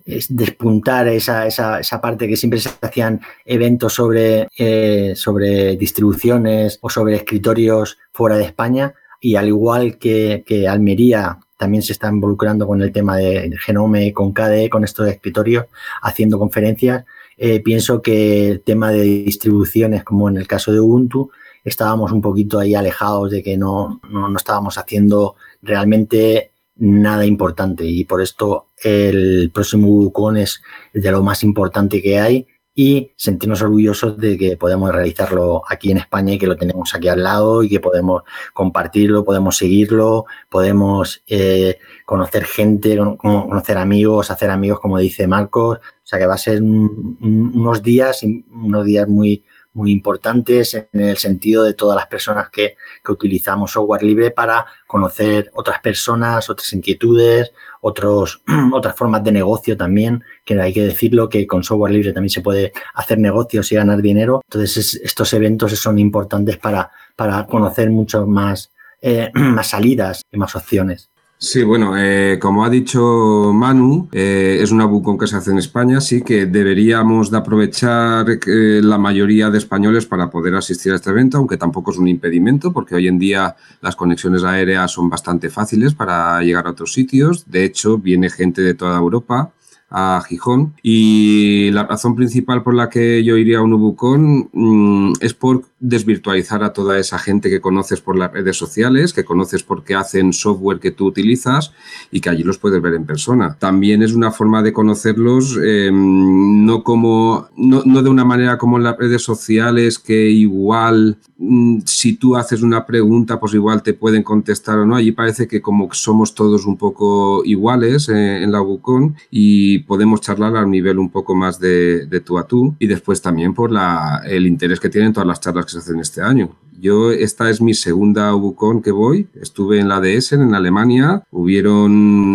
es despuntar esa, esa, esa, parte que siempre se hacían eventos sobre, eh, sobre distribuciones o sobre escritorios fuera de España y al igual que, que Almería también se está involucrando con el tema de Genome, con KDE, con estos escritorios, haciendo conferencias. Eh, pienso que el tema de distribuciones, como en el caso de Ubuntu, estábamos un poquito ahí alejados de que no, no, no estábamos haciendo realmente nada importante y por esto el próximo UCON es de lo más importante que hay y sentirnos orgullosos de que podemos realizarlo aquí en España y que lo tenemos aquí al lado y que podemos compartirlo, podemos seguirlo, podemos eh, conocer gente, conocer amigos, hacer amigos, como dice Marcos. O sea que va a ser unos días, unos días muy, muy importantes en el sentido de todas las personas que, que, utilizamos software libre para conocer otras personas, otras inquietudes, otros, (clears throat) otras formas de negocio también, que hay que decirlo que con software libre también se puede hacer negocios y ganar dinero. Entonces estos eventos son importantes para, para conocer mucho más, eh, (clears throat) más salidas y más opciones. Sí, bueno, eh, como ha dicho Manu, eh, es una bucón que se hace en España, sí que deberíamos de aprovechar la mayoría de españoles para poder asistir a este evento, aunque tampoco es un impedimento, porque hoy en día las conexiones aéreas son bastante fáciles para llegar a otros sitios. De hecho, viene gente de toda Europa a Gijón. Y la razón principal por la que yo iría a un Ubucón mm, es por desvirtualizar a toda esa gente que conoces por las redes sociales, que conoces porque hacen software que tú utilizas y que allí los puedes ver en persona. También es una forma de conocerlos em, no como no, no, de una manera como en las redes sociales que igual mm, si tú haces una pregunta pues igual te pueden contestar o no. Allí parece que como somos todos un poco iguales eh, en la Ubucón y podemos charlar a un nivel un poco más de, tú a tú y después también por la, el interés que tienen todas las charlas que se hacen este año. Yo, esta es mi segunda UBUCON que voy. Estuve en la de Essen, en Alemania. Hubieron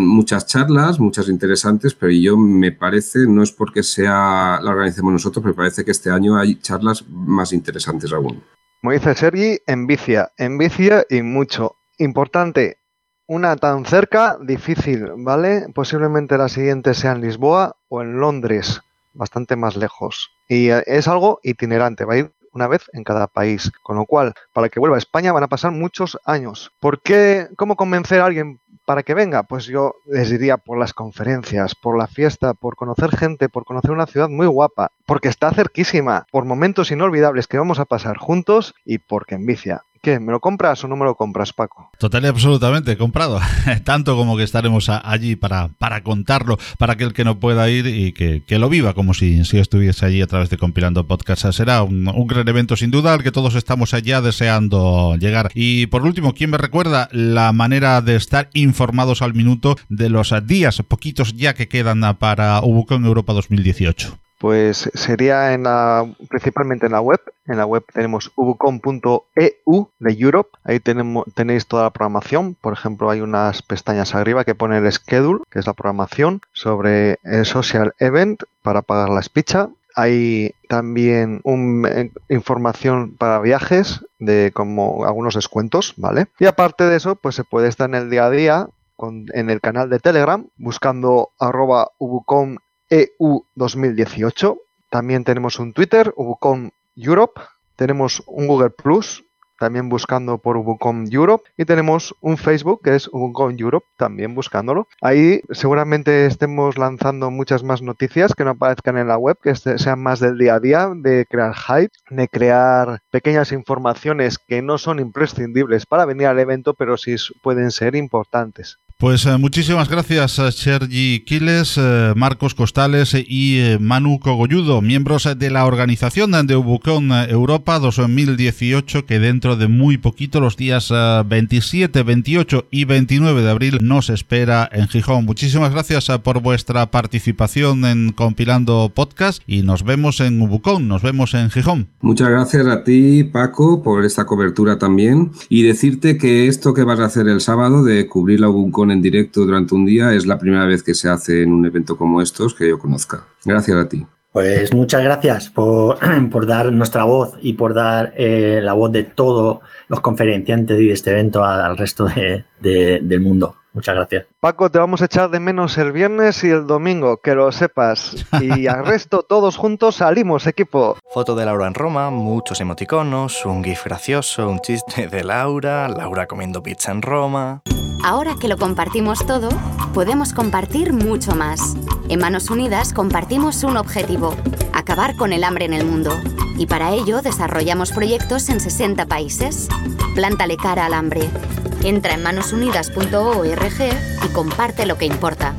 muchas charlas, muchas interesantes, pero yo me parece, no es porque sea la organicemos nosotros, pero me parece que este año hay charlas más interesantes aún. Como dice Sergi, envicia, envicia y mucho. Importante, una tan cerca, difícil, ¿vale? Posiblemente la siguiente sea en Lisboa o en Londres, bastante más lejos. Y eh, es algo itinerante, va a ir una vez en cada país. Con lo cual, para que vuelva a España van a pasar muchos años. ¿Por qué? ¿Cómo convencer a alguien para que venga? Pues yo les diría por las conferencias, por la fiesta, por conocer gente, por conocer una ciudad muy guapa, porque está cerquísima, por momentos inolvidables que vamos a pasar juntos y porque envicia. ¿Qué? ¿Me lo compras o no me lo compras, Paco? Total y absolutamente comprado. (laughs) Tanto como que estaremos allí para, para contarlo, para aquel que no pueda ir y que, lo viva como si, si, estuviese allí a través de Compilando Podcast. Será un, gran evento sin duda al que todos estamos allá deseando llegar. Y por último, ¿quién me recuerda la manera de estar informados al minuto de los días, poquitos ya que quedan para Ubucon Europa 2018? Pues sería en la, principalmente en la web. En la web tenemos ubucom.eu de Europe. Ahí tenemos, tenéis toda la programación. Por ejemplo, hay unas pestañas arriba que pone el schedule, que es la programación, sobre el social event para pagar la espicha. Hay también eh, información para viajes de como algunos descuentos, ¿vale? Y aparte de eso, pues se puede estar en el día a día con, en el canal de Telegram buscando arroba ubucom EU 2018. También tenemos un Twitter, Ubucom Europe. Tenemos un Google Plus, también buscando por Ubucom Europe. Y tenemos un Facebook que es Ubucom Europe, también buscándolo. Ahí seguramente estemos lanzando muchas más noticias que no aparezcan en la web, que este, sean más del día a día, de crear hype, de crear pequeñas informaciones que no son imprescindibles para venir al evento, pero sí pueden ser importantes. Pues eh, muchísimas gracias a Sergi Quiles, eh, Marcos Costales y eh, Manu Cogolludo, miembros de la organización de Ubucon Europa 2018, que dentro de muy poquito, los días 27, 28 y 29 de abril, nos espera en Gijón. Muchísimas gracias por vuestra participación en Compilando Podcast y nos vemos en Ubucon, nos vemos en Gijón. Muchas gracias a ti, Paco, por esta cobertura también y decirte que esto que vas a hacer el sábado de cubrir la Ubucon en directo durante un día es la primera vez que se hace en un evento como estos que yo conozca. Gracias a ti. Pues muchas gracias por, (clears throat) por dar nuestra voz y por dar eh, la voz de todos los conferenciantes de este evento al resto de, del mundo. Muchas gracias. Paco, te vamos a echar de menos el viernes y el domingo, que lo sepas. Y al (laughs) resto, todos juntos salimos, equipo. Foto de Laura en Roma, muchos emoticonos, un gif gracioso, un chiste de Laura, Laura comiendo pizza en Roma. Ahora que lo compartimos todo, podemos compartir mucho más. En Manos Unidas compartimos un objetivo, acabar con el hambre en el mundo. Y para ello desarrollamos proyectos en 60 países. Plántale cara al hambre. Entra en manosunidas.org y comparte lo que importa.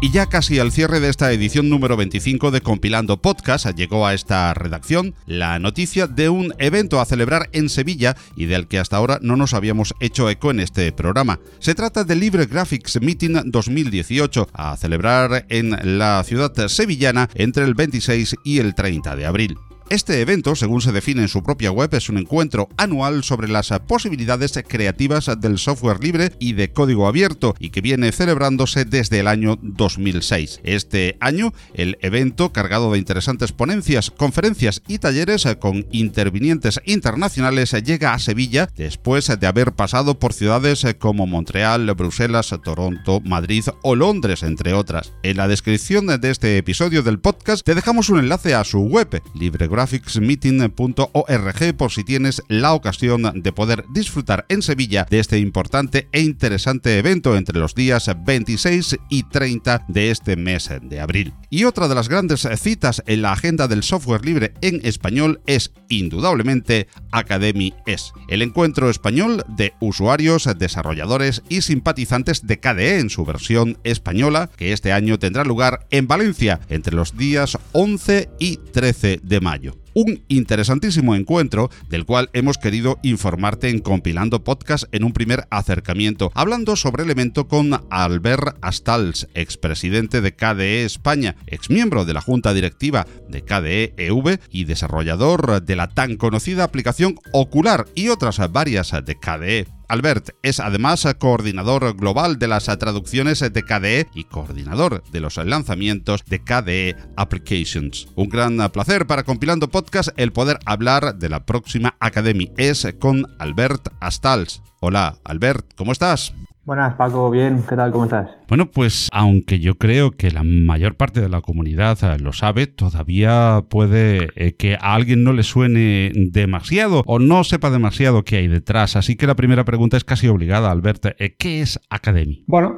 Y ya casi al cierre de esta edición número 25 de Compilando Podcast llegó a esta redacción la noticia de un evento a celebrar en Sevilla y del que hasta ahora no nos habíamos hecho eco en este programa. Se trata del Libre Graphics Meeting 2018 a celebrar en la ciudad sevillana entre el 26 y el 30 de abril. Este evento, según se define en su propia web, es un encuentro anual sobre las posibilidades creativas del software libre y de código abierto y que viene celebrándose desde el año 2006. Este año, el evento, cargado de interesantes ponencias, conferencias y talleres con intervinientes internacionales, llega a Sevilla después de haber pasado por ciudades como Montreal, Bruselas, Toronto, Madrid o Londres, entre otras. En la descripción de este episodio del podcast te dejamos un enlace a su web, libre graphicsmeeting.org por si tienes la ocasión de poder disfrutar en Sevilla de este importante e interesante evento entre los días 26 y 30 de este mes de abril. Y otra de las grandes citas en la agenda del software libre en español es indudablemente Academy S, el encuentro español de usuarios, desarrolladores y simpatizantes de KDE en su versión española, que este año tendrá lugar en Valencia entre los días 11 y 13 de mayo. Un interesantísimo encuentro del cual hemos querido informarte en Compilando Podcast en un primer acercamiento, hablando sobre el evento con Albert Astals, expresidente de KDE España, exmiembro de la junta directiva de KDE EV y desarrollador de la tan conocida aplicación Ocular y otras varias de KDE. Albert es además coordinador global de las traducciones de KDE y coordinador de los lanzamientos de KDE Applications. Un gran placer para Compilando Podcast el poder hablar de la próxima Academy es con Albert Astals. Hola, Albert, ¿cómo estás? Buenas, Paco, bien, ¿qué tal? ¿Cómo estás? Bueno, pues aunque yo creo que la mayor parte de la comunidad eh, lo sabe, todavía puede eh, que a alguien no le suene demasiado o no sepa demasiado qué hay detrás. Así que la primera pregunta es casi obligada, Albert. Eh, ¿Qué es Academy? Bueno,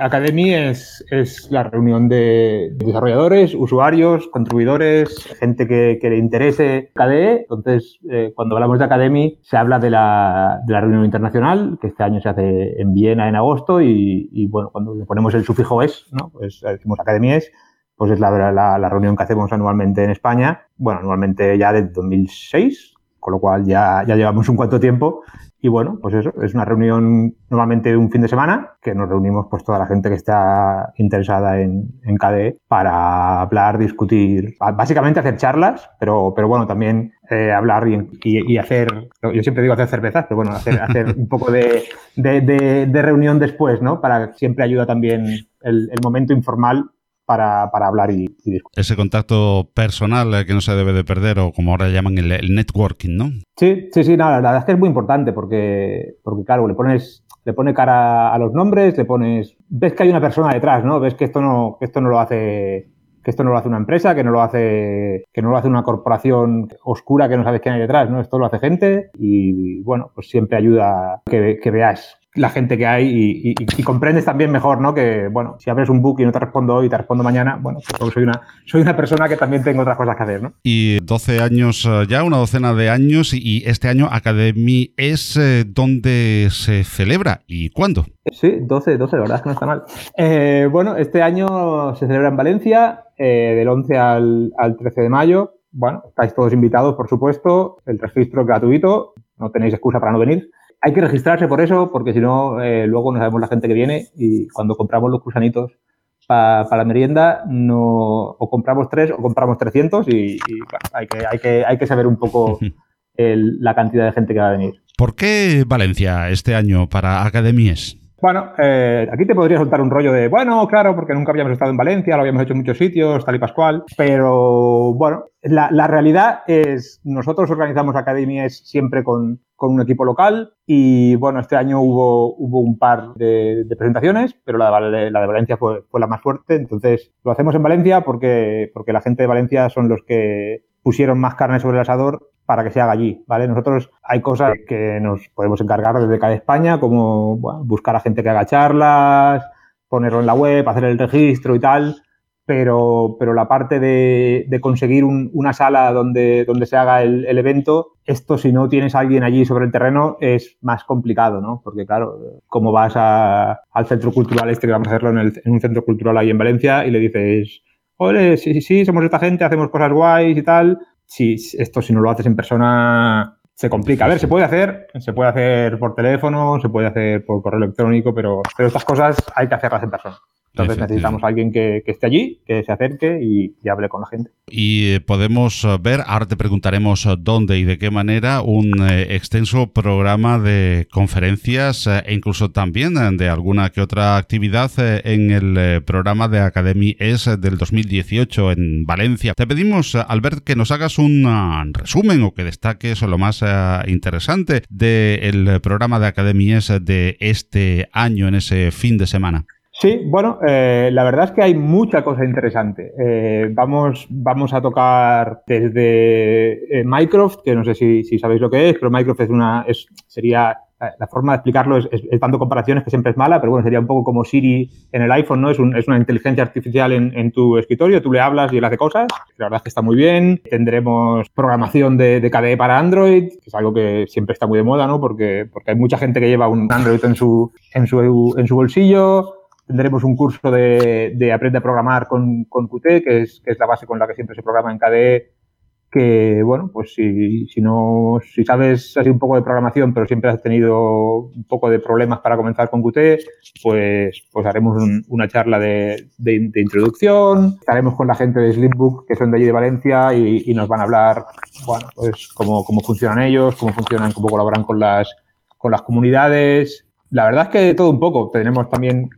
Academy es, es, la reunión de desarrolladores, usuarios, contribuidores, gente que, le interese KDE. Entonces, cuando hablamos de Academy, se habla de la, de la reunión internacional, que este año se hace en Viena en agosto y, bueno, cuando le ponemos el sufijo es, ¿no? Pues eh, decimos Academy es, pues es la, la, reunión que hacemos anualmente en España, bueno, anualmente ya desde 2006, con lo cual ya, ya llevamos un cuanto tiempo y bueno, pues eso, es una reunión normalmente de un fin de semana que nos reunimos pues toda la gente que está interesada en, en KDE para hablar, discutir, básicamente hacer charlas, pero, pero bueno, también eh, hablar y, y, hacer, yo siempre digo hacer cervezas, pero bueno, hacer, hacer un poco de, de, de, reunión después, ¿no? Para siempre ayuda también el, el momento informal para, hablar y, discutir. Ese contacto personal eh, que no se debe de perder, o como ahora llaman el, networking, ¿no? Sí, sí, sí, nada, la verdad es que es muy importante porque, porque claro, le pones, le pone cara a los nombres, le pones, ves que hay una persona detrás, ¿no? Ves que esto no, que esto no lo hace que esto no lo hace una empresa, que no lo hace, que no lo hace una corporación oscura que no sabes quién hay detrás, ¿no? Esto lo hace gente y, bueno, pues siempre ayuda que, que veas la gente que hay y, comprendes también mejor, ¿no? Que, bueno, si abres un book y no te respondo hoy y te respondo mañana, bueno, pues soy una, soy una persona que también tengo otras cosas que hacer, ¿no? Y 12 años eh, ya, una docena de años, y este año Academy es eh, donde se celebra y cuándo. Sí, 12, 12, la verdad es que no está mal. Eh, bueno, este año se celebra en Valencia, del 11 al, al 13 de mayo. Bueno, estáis todos invitados, por supuesto. El registro es gratuito, no tenéis excusa para no venir hay que registrarse por eso, porque si no, eh, luego no sabemos la gente que viene y cuando compramos los cruzanitos para la merienda, no, o compramos tres o compramos 300 y, hay, que, hay, que, hay que saber un poco (laughs) la cantidad de gente que va a venir. ¿Por qué Valencia este año para Academies? Bueno, eh, aquí te podría soltar un rollo de, bueno, claro, porque nunca habíamos estado en Valencia, lo habíamos hecho en muchos sitios, tal y pascual, pero bueno, la, la realidad es, nosotros organizamos academias siempre con, con, un equipo local y bueno, este año hubo, hubo un par de, de presentaciones, pero la de, la de Valencia fue, fue, la más fuerte, entonces lo hacemos en Valencia porque, porque la gente de Valencia son los que pusieron más carne sobre el asador para que se haga allí, ¿vale? Nosotros hay cosas que nos podemos encargar desde cada España, como buscar a gente que haga charlas, ponerlo en la web, hacer el registro y tal, pero, pero la parte de, de conseguir una sala donde, donde se haga el, evento, esto si no tienes a alguien allí sobre el terreno es más complicado, ¿no? Porque claro, como vas al centro cultural este que vamos a hacerlo en, en un centro cultural ahí en Valencia y le dices, oye, sí, sí, sí, somos esta gente, hacemos cosas guays y tal, si esto si no lo haces en persona se complica. A ver, se puede hacer, se puede hacer por teléfono, se puede hacer por correo electrónico, pero, pero estas cosas hay que hacerlas en persona. Entonces necesitamos a alguien que, esté allí, que se acerque y, hable con la gente. Y eh, podemos eh, ver, ahora te preguntaremos eh, dónde y de qué manera, un extenso programa de conferencias e incluso también de alguna que otra actividad en el programa de Academy es del 2018 en Valencia. Te pedimos, Albert, que nos hagas un resumen o que destaques lo más interesante del programa de Academy es de este año en ese fin de semana. Sí, bueno, eh, la verdad es que hay mucha cosa interesante. Eh, vamos, vamos a tocar desde eh, que no sé si, sabéis lo que es, pero Minecraft es una, es, sería, la forma de explicarlo es, es, dando comparaciones que siempre es mala, pero bueno, sería un poco como Siri en el iPhone, ¿no? Es, un, es una inteligencia artificial en, en, tu escritorio, tú le hablas y él hace cosas. La verdad es que está muy bien. Tendremos programación de, de KDE para Android, que es algo que siempre está muy de moda, ¿no? Porque, porque hay mucha gente que lleva un Android en su, en su, en su bolsillo Tendremos un curso de, de Aprende a programar con, con Qt, que es, la base con la que siempre se programa en KDE que, bueno, pues si, si, no, si sabes así un poco de programación, pero siempre has tenido un poco de problemas para comenzar con Qt, pues, pues haremos una charla de, de, introducción, estaremos con la gente de Slimbook, que son de allí de Valencia, y, y, nos van a hablar, bueno, pues cómo, cómo funcionan ellos, cómo funcionan, cómo colaboran con las, con las comunidades. La verdad es que todo un poco. Tenemos también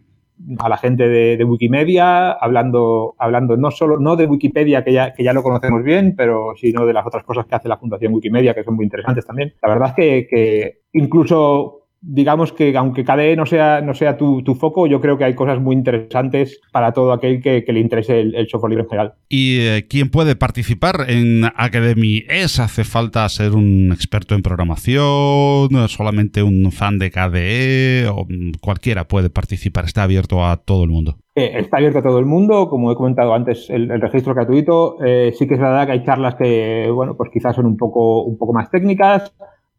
a la gente de, Wikimedia, hablando, hablando no solo, no de Wikipedia, que ya, que ya lo conocemos bien, pero sino de las otras cosas que hace la Fundación Wikimedia, que son muy interesantes también. La verdad es que, que incluso digamos que aunque KDE no sea, no sea tu, foco, yo creo que hay cosas muy interesantes para todo aquel que, le interese el, software libre en general. ¿Y eh, quién puede participar en Academy ¿Es ¿Hace falta ser un experto en programación? ¿Solamente un fan de KDE? ¿O cualquiera puede participar? ¿Está abierto a todo el mundo? Eh, está abierto a todo el mundo, como he comentado antes, el, registro gratuito. Eh, sí que es verdad que hay charlas que, bueno, pues quizás son un poco, un poco más técnicas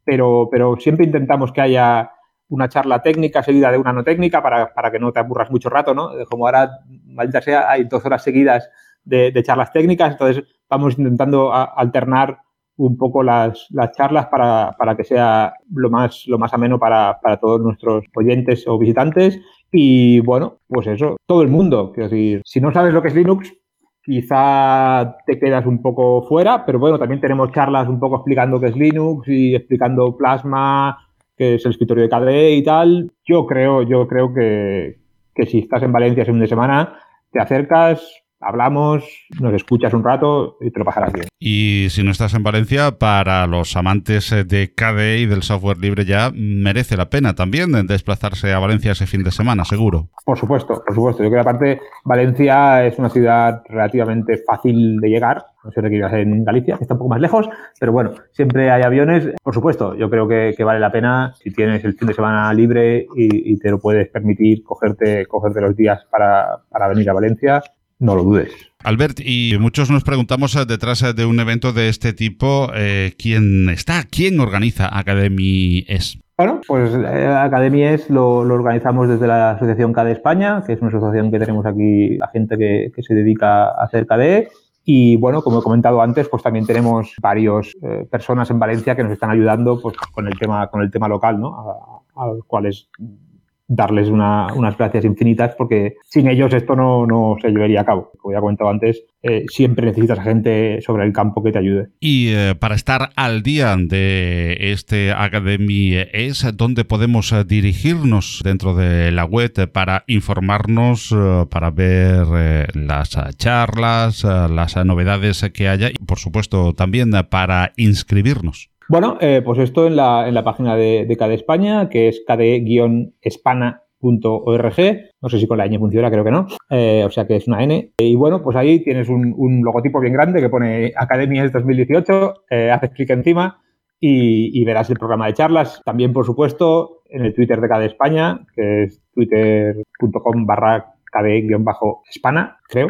pero, pero siempre intentamos que haya una charla técnica seguida de una no técnica para, para que no te aburras mucho rato, ¿no? Como ahora, maldita sea, hay dos horas seguidas de, charlas técnicas, entonces vamos intentando alternar un poco las, las charlas para, para, que sea lo más, lo más ameno para, para, todos nuestros oyentes o visitantes. Y bueno, pues eso, todo el mundo. Quiero decir, si no sabes lo que es Linux, quizá te quedas un poco fuera, pero bueno, también tenemos charlas un poco explicando qué es Linux y explicando Plasma, qué es el escritorio de KDE y tal. Yo creo, yo creo que, que si estás en Valencia ese fin de semana, te acercas, hablamos, nos escuchas un rato y te lo pasarás bien. Y si no estás en Valencia, para los amantes eh, de KDE y del software libre ya merece la pena también desplazarse a Valencia ese fin de semana, seguro. Por supuesto, por supuesto. Yo creo que aparte Valencia es una ciudad relativamente fácil de llegar. No sé qué ibas en Galicia, que está un poco más lejos, pero bueno, siempre hay aviones. Por supuesto, yo creo que, vale la pena si tienes el fin de semana libre y, te lo puedes permitir cogerte, cogerte los días para, para venir a Valencia no lo dudes. Albert, y muchos nos preguntamos eh, detrás eh, de un evento de este tipo, eh, ¿quién está? ¿Quién organiza Academy Es? Bueno, pues Academy Es lo, organizamos desde la Asociación KDE España, que es una asociación que tenemos aquí, la gente que, se dedica a hacer KDE. Y bueno, como he comentado antes, pues también tenemos varias personas en Valencia que nos están ayudando pues, con el tema, con el tema local, ¿no? A, a cuales darles unas gracias infinitas porque sin ellos esto no, no se llevaría a cabo. Como ya he comentado antes, eh, siempre necesitas gente sobre el campo que te ayude. Y eh, para estar al día de este Academy es donde podemos eh, dirigirnos dentro de la web para informarnos, para ver las charlas, las novedades que haya y por supuesto también para inscribirnos. Bueno, eh, pues esto en la, en la página de, de KDE España, que es kde-espana.org. No sé si con la ñ funciona, creo que no. Eh, o sea que es una N. Y bueno, pues ahí tienes un, logotipo bien grande que pone Academias 2018. Eh, haces clic encima y, verás el programa de charlas. También, por supuesto, en el Twitter de KDE España, que es twitter.com barra KDE-Espana, creo.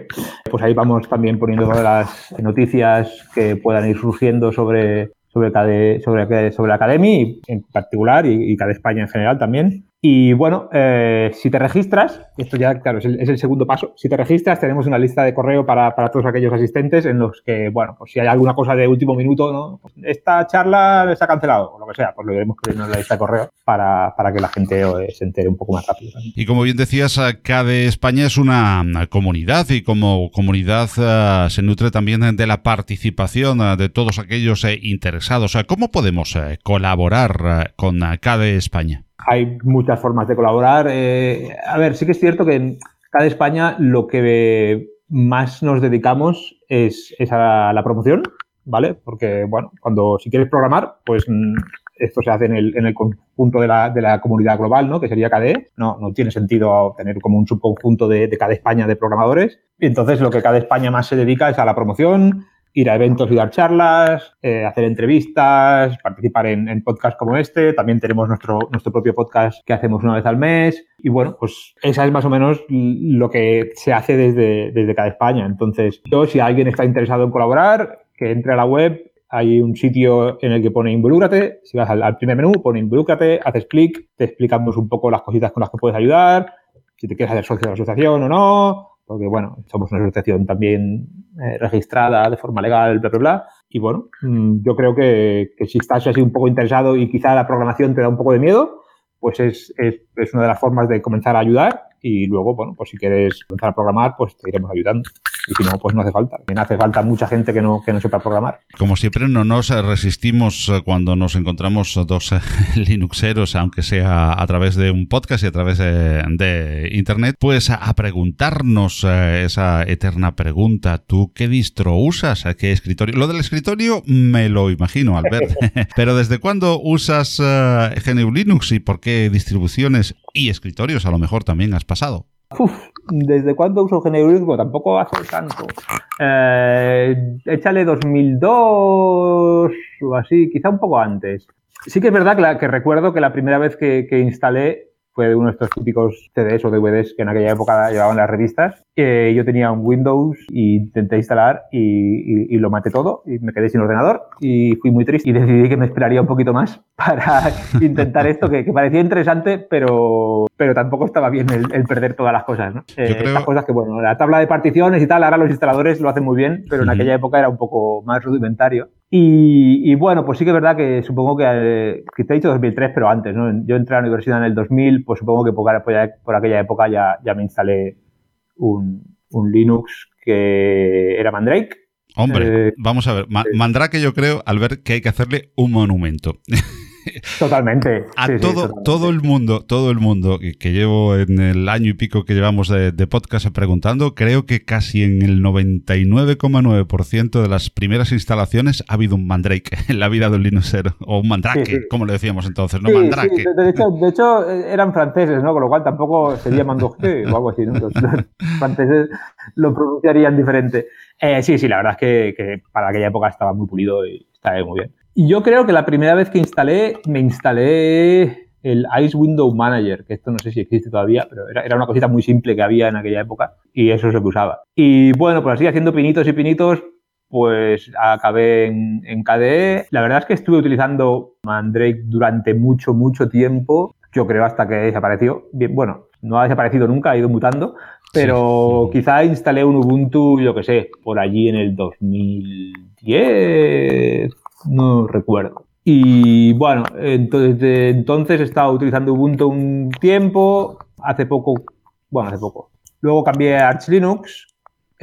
Pues ahí vamos también poniendo todas las noticias que puedan ir surgiendo sobre, sobre, sobre, sobre Academy en particular y, y cada España en general también. Y bueno, eh, si te registras, esto ya, claro, es el, segundo paso. Si te registras, tenemos una lista de correo para, todos aquellos asistentes en los que, bueno, pues si hay alguna cosa de último minuto, ¿no? Pues esta charla se ha cancelado o lo que sea, pues lo iremos poniendo en la lista de correo para, que la gente eh, se entere un poco más rápido. Y como bien decías, de España es una comunidad y como comunidad eh, se nutre también de la participación de todos aquellos interesados. ¿Cómo podemos colaborar con de España? Hay muchas formas de colaborar. Eh, a ver, sí que es cierto que en cada España lo que más nos dedicamos es, a la promoción, ¿vale? Porque, bueno, cuando si quieres programar, pues mm, esto se hace en el, en el conjunto de la, de la, comunidad global, ¿no? Que sería KDE. No, no tiene sentido tener como un subconjunto de, de cada España de programadores. Y entonces lo que cada España más se dedica es a la promoción, ir a eventos y dar charlas, eh, hacer entrevistas, participar en, podcasts como este. También tenemos nuestro, nuestro propio podcast que hacemos una vez al mes. Y bueno, pues esa es más o menos lo que se hace desde, desde cada España. Entonces, yo, si alguien está interesado en colaborar, que entre a la web. Hay un sitio en el que pone involúcrate. Si vas al, primer menú, pone involúcrate, haces clic, te explicamos un poco las cositas con las que puedes ayudar, si te quieres hacer socio de la asociación o no, porque bueno, somos una asociación también eh, registrada de forma legal, bla, bla, bla. y bueno, mm, yo creo que, si estás así un poco interesado y quizá la programación te da un poco de miedo, pues es, es, es una de las formas de comenzar a ayudar y luego, bueno, pues si quieres comenzar a programar, pues te iremos ayudando. Y si no, pues no hace falta. También hace falta mucha gente que no, que no sepa programar. Como siempre, no nos resistimos eh, cuando nos encontramos dos eh, (laughs) Linuxeros, aunque sea a través de un podcast y a través de, de Internet, pues a preguntarnos eh, esa eterna pregunta. ¿Tú qué distro usas? ¿Qué escritorio? Lo del escritorio me lo imagino, Albert. (laughs) (laughs) Pero ¿desde cuándo usas GNU Linux y por qué distribuciones y escritorios a lo mejor también has pasado? Uf, ¿Desde cuándo uso Linux? Tampoco hace tanto. Eh, échale 2002 o así, quizá un poco antes. Sí que es verdad que, recuerdo que la primera vez que, instalé fue uno de estos típicos CDs o DVDs que en aquella época llevaban las revistas. Eh, yo tenía un Windows y intenté instalar y, y, y, lo maté todo y me quedé sin ordenador y fui muy triste y decidí que me esperaría un poquito más (laughs) para intentar esto que, que parecía interesante pero, pero tampoco estaba bien el, el perder todas las cosas. ¿no? Eh, creo... Estas cosas que, bueno, la tabla de particiones y tal, ahora los instaladores lo hacen muy bien, pero en uh -huh. aquella época era un poco más rudimentario. Y, y, bueno, pues sí que es verdad que supongo que, eh, que te he dicho 2003, pero antes, ¿no? Yo entré a la universidad en el 2000, pues supongo que por, por aquella época ya, ya me instalé un, un, Linux que era Mandrake. Hombre, eh, vamos a ver, Ma Mandrake yo creo, al ver que hay que hacerle un monumento. (laughs) Totalmente. (laughs) A sí, todo, sí, totalmente. todo el mundo, todo el mundo que, llevo en el año y pico que llevamos de, de podcast preguntando, creo que casi en el 99,9% de las primeras instalaciones ha habido un Mandrake en la vida de un Linuxero. O un Mandrake, sí, como le decíamos entonces, no Mandrake. De, hecho, de hecho, eran franceses, ¿no? Con lo cual tampoco sería Mandoge (laughs) o algo así, ¿no? Los, los franceses lo pronunciarían diferente. Eh, sí, sí, la verdad es que, que para aquella época estaba muy pulido y estaba muy bien. Y yo creo que la primera vez que instalé, me instalé el Ice Window Manager, que esto no sé si existe todavía, pero era, era, una cosita muy simple que había en aquella época y eso es lo que usaba. Y bueno, pues así haciendo pinitos y pinitos, pues acabé en, en KDE. La verdad es que estuve utilizando Mandrake durante mucho, mucho tiempo, yo creo hasta que desapareció. Bien, bueno, no ha desaparecido nunca, ha ido mutando, pero sí. quizá instalé un Ubuntu, yo que sé, por allí en el 2010, no recuerdo. Y bueno, entonces, desde entonces he estado utilizando Ubuntu un tiempo, hace poco, bueno, hace poco. Luego cambié a Arch Linux,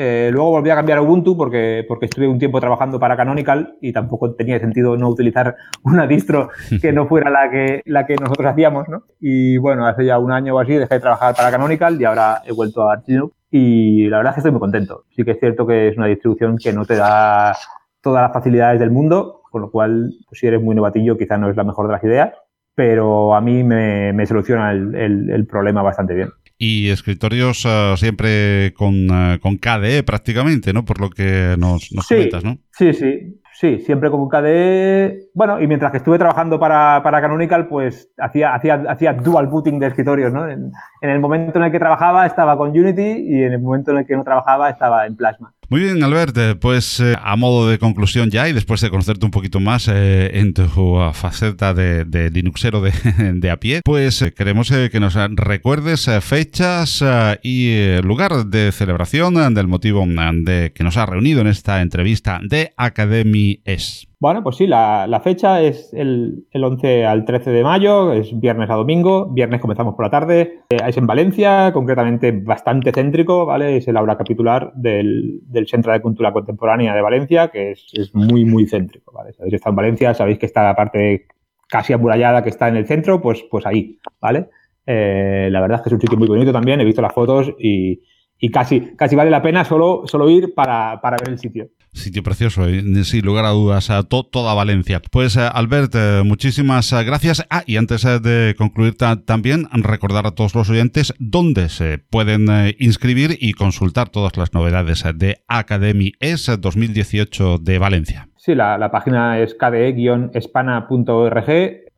eh, luego volví a cambiar a Ubuntu porque, porque estuve un tiempo trabajando para Canonical y tampoco tenía sentido no utilizar una distro que no fuera la que, la que nosotros hacíamos, ¿no? Y bueno, hace ya un año o así dejé de trabajar para Canonical y ahora he vuelto a Arch Linux y la verdad es que estoy muy contento. Sí que es cierto que es una distribución que no te da todas las facilidades del mundo, con lo cual, pues, si eres muy novatillo, quizá no es la mejor de las ideas, pero a mí me, me soluciona el, el, el, problema bastante bien. Y escritorios uh, siempre con, uh, con, KDE prácticamente, ¿no? Por lo que nos, nos sí, comentas, ¿no? Sí, sí, sí, siempre con KDE. Bueno, y mientras que estuve trabajando para, para Canonical, pues hacía, hacía, hacía dual booting de escritorios, ¿no? En, en el momento en el que trabajaba estaba con Unity y en el momento en el que no trabajaba estaba en Plasma. Muy bien, Albert, pues eh, a modo de conclusión ya y después de conocerte un poquito más eh, en tu faceta de, de Linuxero de, (laughs) de, a pie, pues eh, queremos que nos recuerdes fechas y lugar de celebración del motivo de que nos ha reunido en esta entrevista de Academy S. Bueno, pues sí, la, fecha es el, el, 11 al 13 de mayo, es viernes a domingo. Viernes comenzamos por la tarde. Eh, es en Valencia, concretamente bastante céntrico, ¿vale? Es el aula capitular del, del Centro de Cultura Contemporánea de Valencia, que es, es muy, muy céntrico, ¿vale? Sabéis que está en Valencia, sabéis que está la parte casi amurallada que está en el centro, pues, pues ahí, ¿vale? Eh, la verdad es que es un sitio muy bonito también, he visto las fotos y, y casi, casi vale la pena solo, solo ir para, para ver el sitio. Sitio precioso, ¿eh? sin lugar a dudas, a to toda Valencia. Pues, eh, Albert, eh, muchísimas gracias. Ah, y antes de concluir también, recordar a todos los oyentes dónde se pueden inscribir y consultar todas las novedades de Academy ES 2018 de Valencia. Sí, la, la página es kde-espana.org.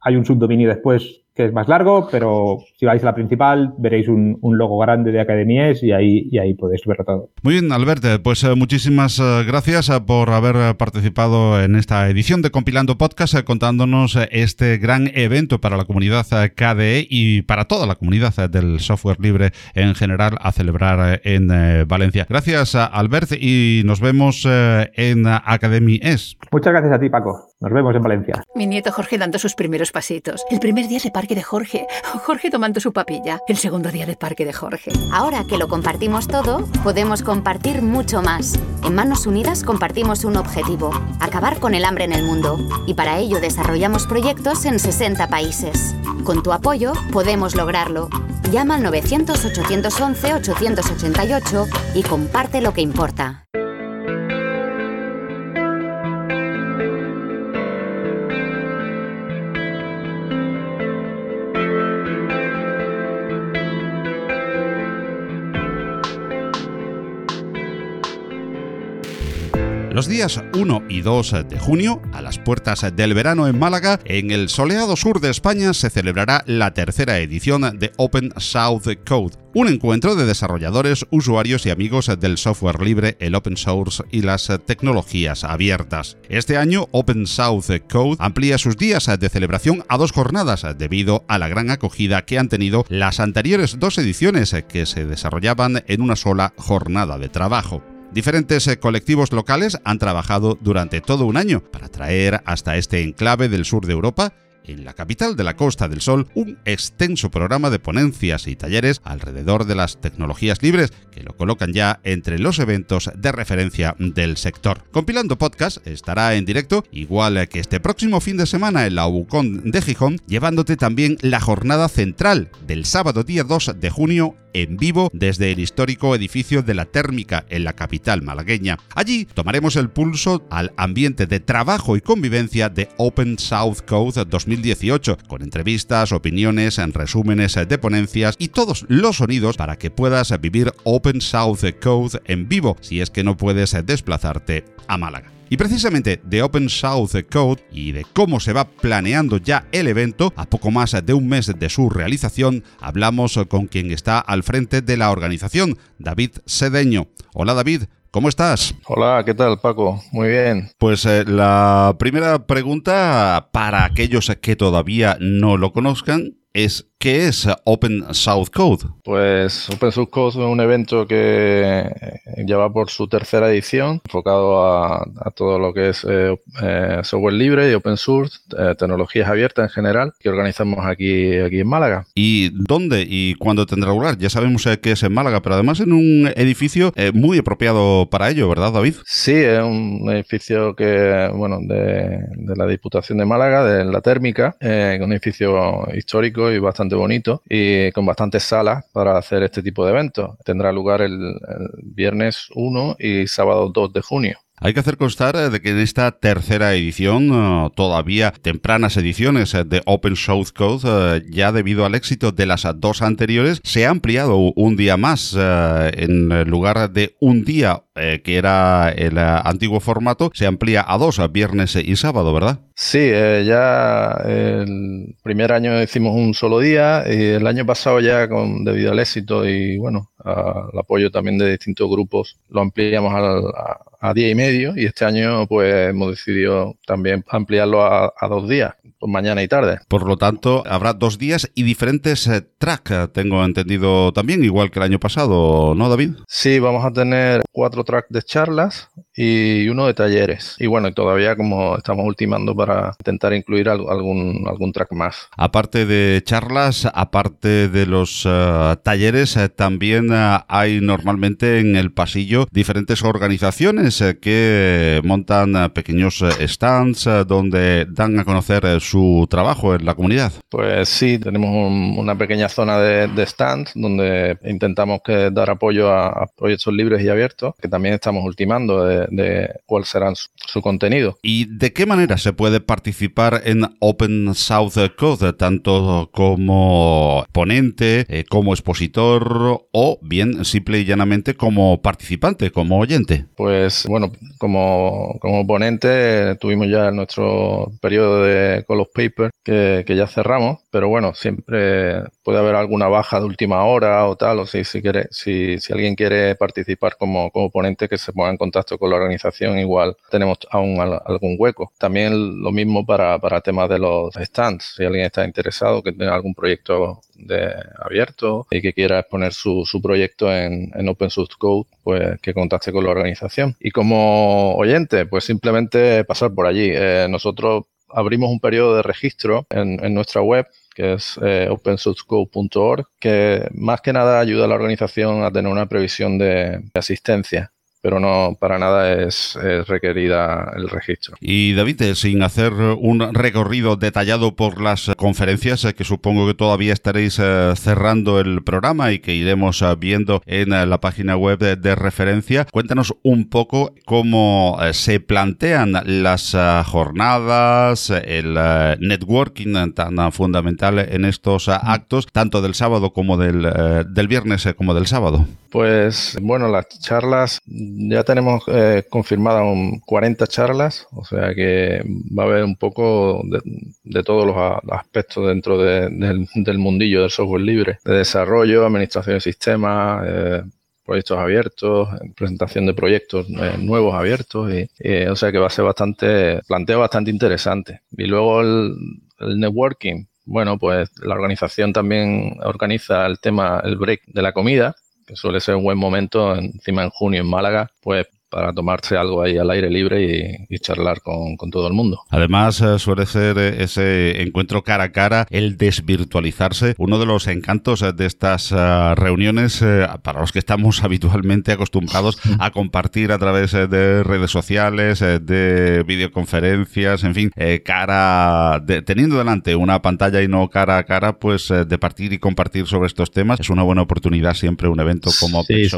Hay un subdominio después que es más largo, pero si vais a la principal veréis un, logo grande de Academies y ahí, y ahí podéis verlo todo. Muy bien, Albert, pues eh, muchísimas eh, gracias eh, por haber participado en esta edición de Compilando Podcast, contándonos este gran evento para la comunidad KDE y para toda la comunidad del software libre en general a celebrar en Valencia. Gracias, Albert, y nos vemos en Academy S. Muchas gracias a ti, Paco. Nos vemos en Valencia. Mi nieto Jorge dando sus primeros pasitos. El primer día de parque de Jorge. (laughs) Jorge tomando su papilla. El segundo día de parque de Jorge. Ahora que lo compartimos todo, podemos compartir mucho más. En Manos Unidas compartimos un objetivo, acabar con el hambre en el mundo. Y para ello desarrollamos proyectos en 60 países. Con tu apoyo podemos lograrlo. Llama al 900-811-888 y comparte lo que importa. Los días 1 y 2 de junio, a las puertas del verano en Málaga, en el soleado sur de España se celebrará la tercera edición de Open South Code, un encuentro de desarrolladores, usuarios y amigos del software libre, el open source y las tecnologías abiertas. Este año, Open South Code amplía sus días de celebración a dos jornadas debido a la gran acogida que han tenido las anteriores dos ediciones que se desarrollaban en una sola jornada de trabajo. Diferentes eh, colectivos locales han trabajado durante todo un año para traer hasta este enclave del sur de Europa en la capital de la Costa del Sol un extenso programa de ponencias y talleres alrededor de las tecnologías libres que lo colocan ya entre los eventos de referencia del sector. Compilando Podcast estará en directo, igual que este próximo fin de semana en la UCON de Gijón, llevándote también la jornada central del sábado día 2 de junio en vivo desde el histórico edificio de la térmica en la capital malagueña. Allí tomaremos el pulso al ambiente de trabajo y convivencia de Open South Code 2018, con entrevistas, opiniones, resúmenes de ponencias y todos los sonidos para que puedas vivir Open South Code en vivo si es que no puedes desplazarte a Málaga. Y precisamente de Open South Code y de cómo se va planeando ya el evento, a poco más de un mes de su realización, hablamos con quien está al frente de la organización, David Sedeño. Hola David, ¿Cómo estás? Hola, ¿qué tal Paco? Muy bien. Pues eh, la primera pregunta para aquellos que todavía no lo conozcan es ¿qué es Open South Code? Pues Open Source Code es un evento que lleva por su tercera edición, enfocado a, todo lo que es eh, eh, software libre y open source, eh, tecnologías abiertas en general, que organizamos aquí, aquí en Málaga. ¿Y dónde y cuándo tendrá lugar? Ya sabemos que es en Málaga, pero además en un edificio muy apropiado para ello, ¿verdad, David? Sí, es un edificio que, bueno, de, de la Diputación de Málaga, de la térmica, un edificio histórico y bastante bonito y con bastantes salas para hacer este tipo de eventos. Tendrá lugar el, el viernes 1 y sábado 2 de junio. Hay que hacer constar eh, de que en esta tercera edición, eh, todavía tempranas ediciones eh, de Open Source Code, ya debido al éxito de las dos anteriores, se ha ampliado un día más. En lugar de un día, que era el antiguo formato, se amplía a dos, viernes y sábado, ¿verdad? Sí, ya el primer año hicimos un solo día y el año pasado ya con debido al éxito y bueno, al apoyo también de distintos grupos, lo ampliamos al, a día y medio y este año pues hemos decidido también ampliarlo a, dos días, pues mañana y tarde. Por lo tanto, habrá dos días y diferentes eh, tracks, tengo entendido también, igual que el año pasado, ¿no, David? Sí, vamos a tener cuatro tracks de charlas y uno de talleres. Y bueno, todavía como estamos ultimando para intentar incluir algún, algún track más. Aparte de charlas, aparte de los eh, talleres, eh, también hay normalmente en el pasillo diferentes organizaciones eh, que montan eh, pequeños eh, stands donde dan a conocer su trabajo en la comunidad. Pues sí, tenemos una pequeña zona de, stands donde intentamos que dar apoyo a, proyectos libres y abiertos, que también estamos ultimando de, cuál será su, contenido. ¿Y de qué manera se puede participar en Open South Code, tanto como ponente, como expositor o bien simple y llanamente como participante, como oyente? Pues Bueno, como, como ponente tuvimos ya nuestro periodo de Call of Paper que, que, ya cerramos, pero bueno, siempre puede haber alguna baja de última hora o tal, o si, si, quiere, si, si alguien quiere participar como, como ponente que se ponga en contacto con la organización, igual tenemos aún algún hueco. También lo mismo para, para temas de los stands, si alguien está interesado, que tenga algún proyecto de abierto y que quiera exponer su, su proyecto en, en Open Source Code, pues que contacte con la organización. Y como oyente, pues simplemente pasar por allí. Eh, nosotros abrimos un periodo de registro en, en nuestra web que es eh, opensourcecode.org, que más que nada ayuda a la organización a tener una previsión de asistencia pero no para nada es, es, requerida el registro. Y David, eh, sin hacer un recorrido detallado por las conferencias, eh, que supongo que todavía estaréis eh, cerrando el programa y que iremos viendo en la página web de, referencia, cuéntanos un poco cómo se plantean las jornadas, el networking tan fundamental en estos actos, tanto del sábado como del, del viernes como del sábado. Pues bueno, las charlas ya tenemos eh, confirmadas 40 charlas, o sea que va a haber un poco de, todos los aspectos dentro del, mundillo del software libre, de desarrollo, administración de sistemas, eh, proyectos abiertos, presentación de proyectos eh, nuevos abiertos, y, o sea que va a ser bastante, planteo bastante interesante. Y luego el, el networking, bueno, pues la organización también organiza el tema, el break de la comida, suele ser un buen momento, encima en junio en Málaga, pues para tomarse algo ahí al aire libre y, charlar con, todo el mundo. Además, eh, suele ser eh, ese encuentro cara a cara, el desvirtualizarse, uno de los encantos eh, de estas reuniones para los que estamos (laughs) habitualmente acostumbrados a compartir a través de redes sociales, de videoconferencias, en fin, cara, teniendo delante una pantalla y no cara a cara, pues de partir y compartir sobre estos temas es una buena oportunidad siempre un evento como sí,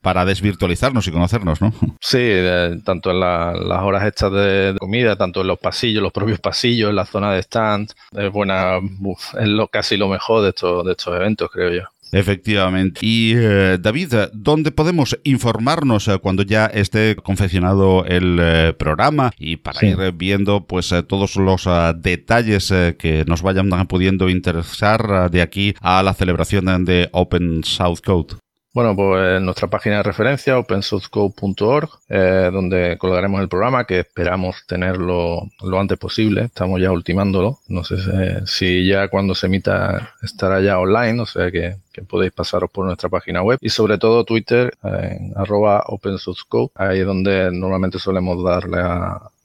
para desvirtualizarnos y conocernos, ¿no? Sí, tanto en las horas hechas de, comida, tanto en los pasillos, los propios pasillos, en la zona de stand. Es buena, es lo, casi lo mejor de estos, de estos eventos, creo yo. Efectivamente. Y eh, David, ¿dónde podemos informarnos eh, cuando ya esté confeccionado el eh, programa y para ir viendo pues todos los detalles que nos vayan pudiendo interesar de aquí a la celebración de Open South Code? Bueno, pues nuestra página de referencia, opensourcecode.org, eh, donde colgaremos el programa que esperamos tenerlo lo antes posible. Estamos ya ultimándolo. No sé si ya cuando se emita estará ya online, o sea que, podéis pasaros por nuestra página web. Y sobre todo Twitter, en arroba opensourcecode, ahí es donde normalmente solemos dar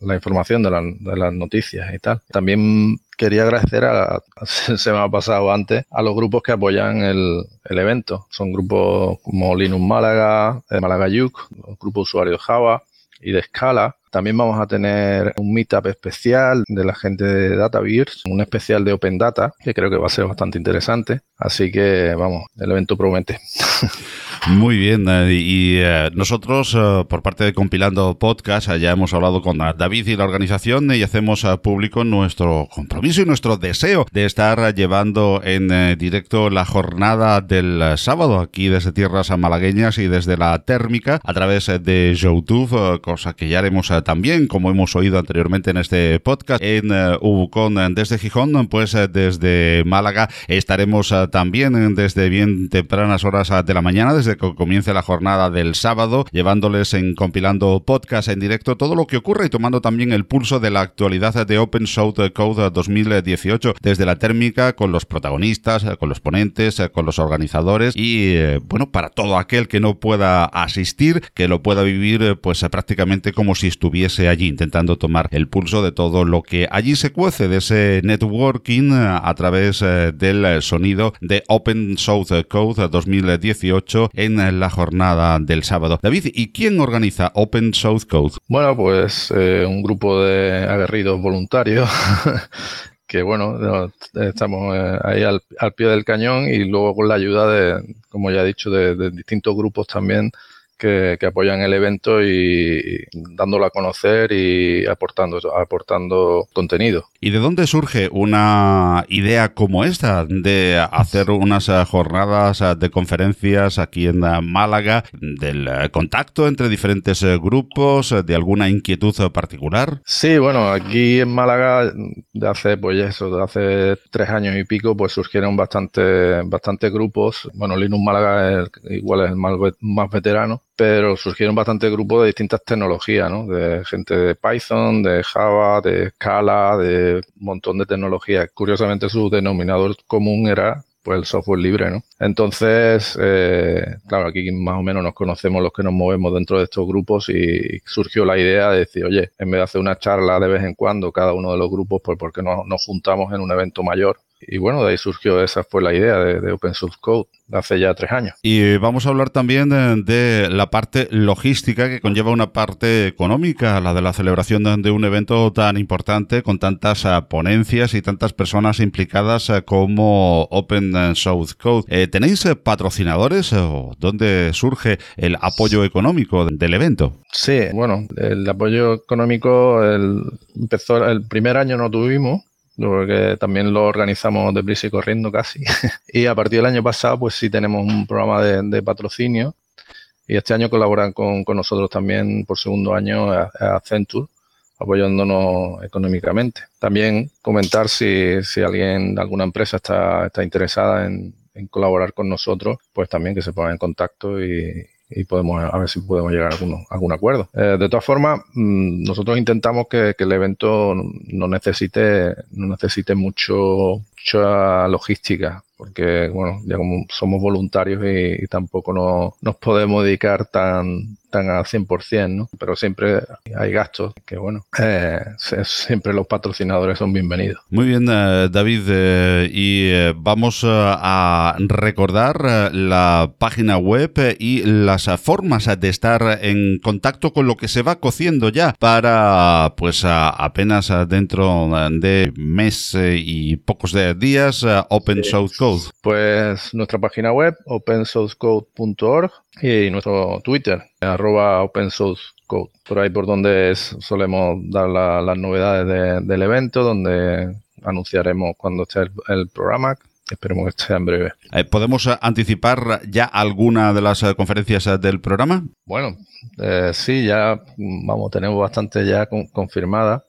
la, información de, de las noticias y tal. También quería agradecer a, (laughs) se me ha pasado antes, a los grupos que apoyan el, el evento. Son grupos como Linux Málaga, eh, Málaga Yuk, grupo usuario Java y de Scala. También vamos a tener un meetup especial de la gente de DataVirs, un especial de Open Data, que creo que va a ser bastante interesante. Así que, vamos, el evento promete. (laughs) Muy bien, eh, y eh, nosotros eh, por parte de Compilando Podcast ya hemos hablado con David y la organización y hacemos público nuestro compromiso y nuestro deseo de estar llevando en directo la jornada del sábado aquí desde tierras malagueñas y desde la térmica a través de YouTube, cosa que ya haremos también, como hemos oído anteriormente en este podcast, en Ubucon desde Gijón, pues desde Málaga estaremos también desde bien tempranas horas de la mañana, desde que comience la jornada del sábado, llevándoles en compilando podcast en directo todo lo que ocurre y tomando también el pulso de la actualidad de Open Source Code 2018 desde la térmica con los protagonistas, con los ponentes, con los organizadores y eh, bueno, para todo aquel que no pueda asistir, que lo pueda vivir pues prácticamente como si estuviese allí intentando tomar el pulso de todo lo que allí se cuece de ese networking a través eh, del sonido de Open Source Code 2018 en la jornada del sábado. David, ¿y quién organiza Open Source Code? Bueno, pues eh, un grupo de aguerridos voluntarios (laughs) que bueno, estamos eh, ahí al, pie del cañón y luego con la ayuda de, como ya he dicho, de, distintos grupos también que, apoyan el evento y, dándolo a conocer y aportando, aportando contenido. ¿Y de dónde surge una idea como esta de hacer unas eh, jornadas eh, de conferencias aquí en eh, Málaga, del contacto entre diferentes grupos, de alguna inquietud particular? Sí, bueno, aquí en Málaga de hace, pues eso, de hace tres años y pico, pues surgieron bastantes bastante grupos. Bueno, Linux Málaga igual es el más, más veterano, pero surgieron bastantes grupos de distintas tecnologías, ¿no? De gente de Python, de Java, de Scala, de un montón de tecnologías. Curiosamente, su denominador común era pues el software libre, ¿no? Entonces, eh, claro, aquí más o menos nos conocemos los que nos movemos dentro de estos grupos y surgió la idea de decir, oye, en vez de hacer una charla de vez en cuando cada uno de los grupos, pues ¿por qué no nos juntamos en un evento mayor y bueno, de ahí surgió, esa fue la idea de, Open Source Code hace ya tres años. Y vamos a hablar también de, la parte logística que conlleva una parte económica, la de la celebración de, un evento tan importante con tantas eh, ponencias y tantas personas implicadas eh, como Open Source Code. Eh, ¿Tenéis patrocinadores o dónde surge el apoyo económico del evento? Sí, bueno, el apoyo económico empezó el primer año no tuvimos porque también lo organizamos deprisa y corriendo casi. (laughs) y a partir del año pasado, pues sí tenemos un programa de, patrocinio. Y este año colaboran con, nosotros también por segundo año a, Accenture, apoyándonos económicamente. También comentar si, si alguien, alguna empresa está, está interesada en, colaborar con nosotros, pues también que se ponga en contacto y, y podemos a ver si podemos llegar a algún, algún acuerdo. Eh, de todas formas, mm, nosotros intentamos que, que, el evento no necesite, no necesite mucho, mucha logística porque bueno, ya como somos voluntarios y, tampoco no, nos podemos dedicar tan, tan al 100%, ¿no? Pero siempre hay gastos que, bueno, eh, siempre los patrocinadores son bienvenidos. Muy bien, eh, David, eh, y vamos a recordar la página web y las formas de estar en contacto con lo que se va cociendo ya para, pues, apenas dentro de mes y pocos días, Open Source Code. Pues nuestra página web, opensourcecode.org y nuestro Twitter, arroba opensourcecode. Por ahí por donde solemos dar las novedades del evento, donde anunciaremos cuando esté el, programa, Esperemos que esté en breve. Eh, ¿Podemos anticipar ya alguna de las eh, conferencias eh, del programa? Bueno, sí, ya vamos, tenemos bastante ya confirmada.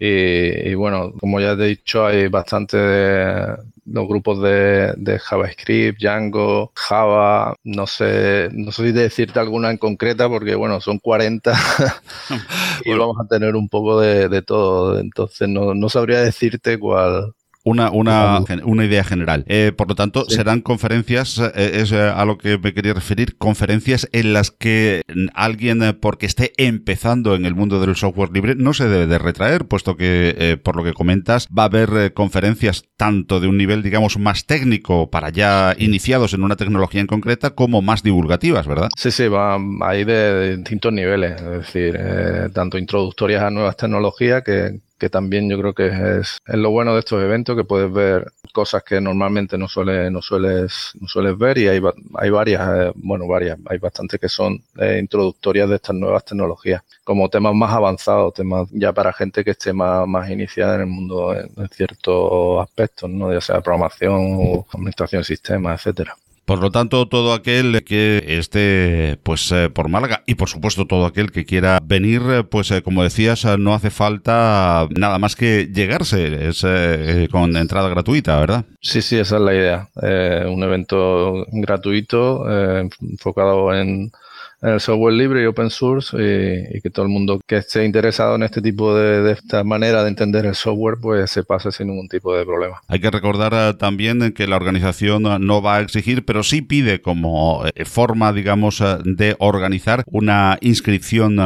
Y, bueno, como ya he dicho, hay bastante de los grupos de, JavaScript, Django, Java, no sé, no sé si decirte alguna en concreta porque bueno, son 40 (laughs) y vamos a tener un poco de, de todo. Entonces no, no sabría decirte cuál, una, una, una idea general. Eh, por lo tanto, serán conferencias, eh, es eh, a lo que me quería referir, conferencias en las que alguien, porque esté empezando en el mundo del software libre, no se debe de retraer, puesto que, por lo que comentas, va a haber conferencias tanto de un nivel, digamos, más técnico para ya iniciados en una tecnología en concreta, como más divulgativas, ¿verdad? Sí, sí, va ahí de, distintos niveles, es decir, tanto introductorias a nuevas tecnologías que que también yo creo que es, es, lo bueno de estos eventos, que puedes ver cosas que normalmente no, suele, no, sueles, no sueles ver y hay, hay varias, eh, bueno, varias, hay bastantes que son eh, introductorias de estas nuevas tecnologías, como temas más avanzados, temas ya para gente que esté más, más iniciada en el mundo en, en ciertos aspectos, ¿no? ya sea programación o administración de sistemas, etcétera. Por lo tanto, todo aquel que esté pues eh, por Málaga y por supuesto todo aquel que quiera venir, eh, pues eh, como decías, no hace falta nada más que llegarse, es con entrada gratuita, ¿verdad? Sí, sí, esa es la idea. un evento gratuito enfocado en el software libre y open source y, que todo el mundo que esté interesado en este tipo de, esta manera de entender el software pues se pase sin ningún tipo de problema. Hay que recordar eh, también que la organización no va a exigir, pero sí pide como eh, forma, digamos, eh, de organizar una inscripción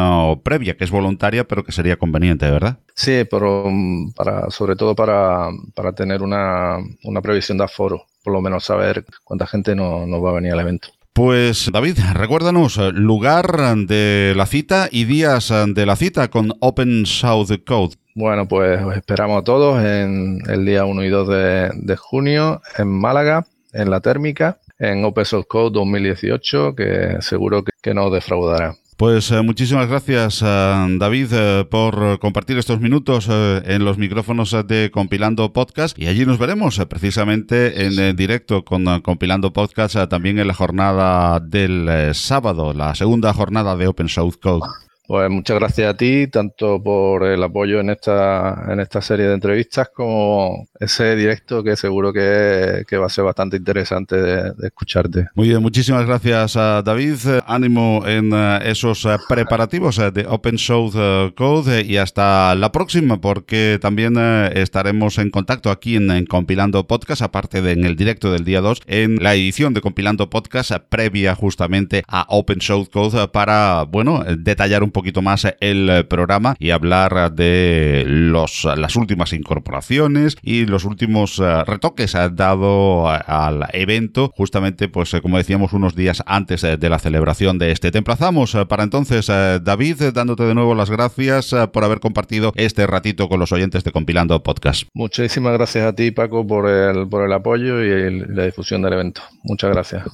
previa que es voluntaria, pero que sería conveniente, ¿verdad? Sí, pero mm, para, sobre todo para, para tener una, una previsión de aforo, por lo menos saber cuánta gente no, no va a venir al evento. Pues David, recuérdanos lugar de la cita y días de la cita con Open South Code. Bueno, pues os esperamos a todos en el día 1 y 2 de, junio en Málaga, en la térmica, en Open Source Code 2018, que seguro que, que nos defraudará. Pues eh, muchísimas gracias, eh, David, eh, por compartir estos minutos en los micrófonos de Compilando Podcast. Y allí nos veremos precisamente en directo con Compilando Podcast también en la jornada del sábado, la segunda jornada de Open Source Code. Pues muchas gracias a ti, tanto por el apoyo en esta, en esta serie de entrevistas como ese directo que seguro que, va a ser bastante interesante de, escucharte. Muy bien, muchísimas gracias a David. Ánimo en eh, esos eh, preparativos eh, de Open Source Code y hasta la próxima porque también estaremos en contacto aquí en, Compilando Podcast, aparte de en el directo del día 2, en la edición de Compilando Podcast previa justamente a Open Source Code para, bueno, detallar un poquito más el eh, programa y hablar de los, las últimas incorporaciones y los últimos eh, retoques dado al evento, justamente, pues eh, como decíamos, unos días antes de la celebración de este. Te emplazamos para entonces, David, dándote de nuevo las gracias por haber compartido este ratito con los oyentes de Compilando Podcast. Muchísimas gracias a ti, Paco, por el, por el apoyo y la difusión del evento. Muchas gracias.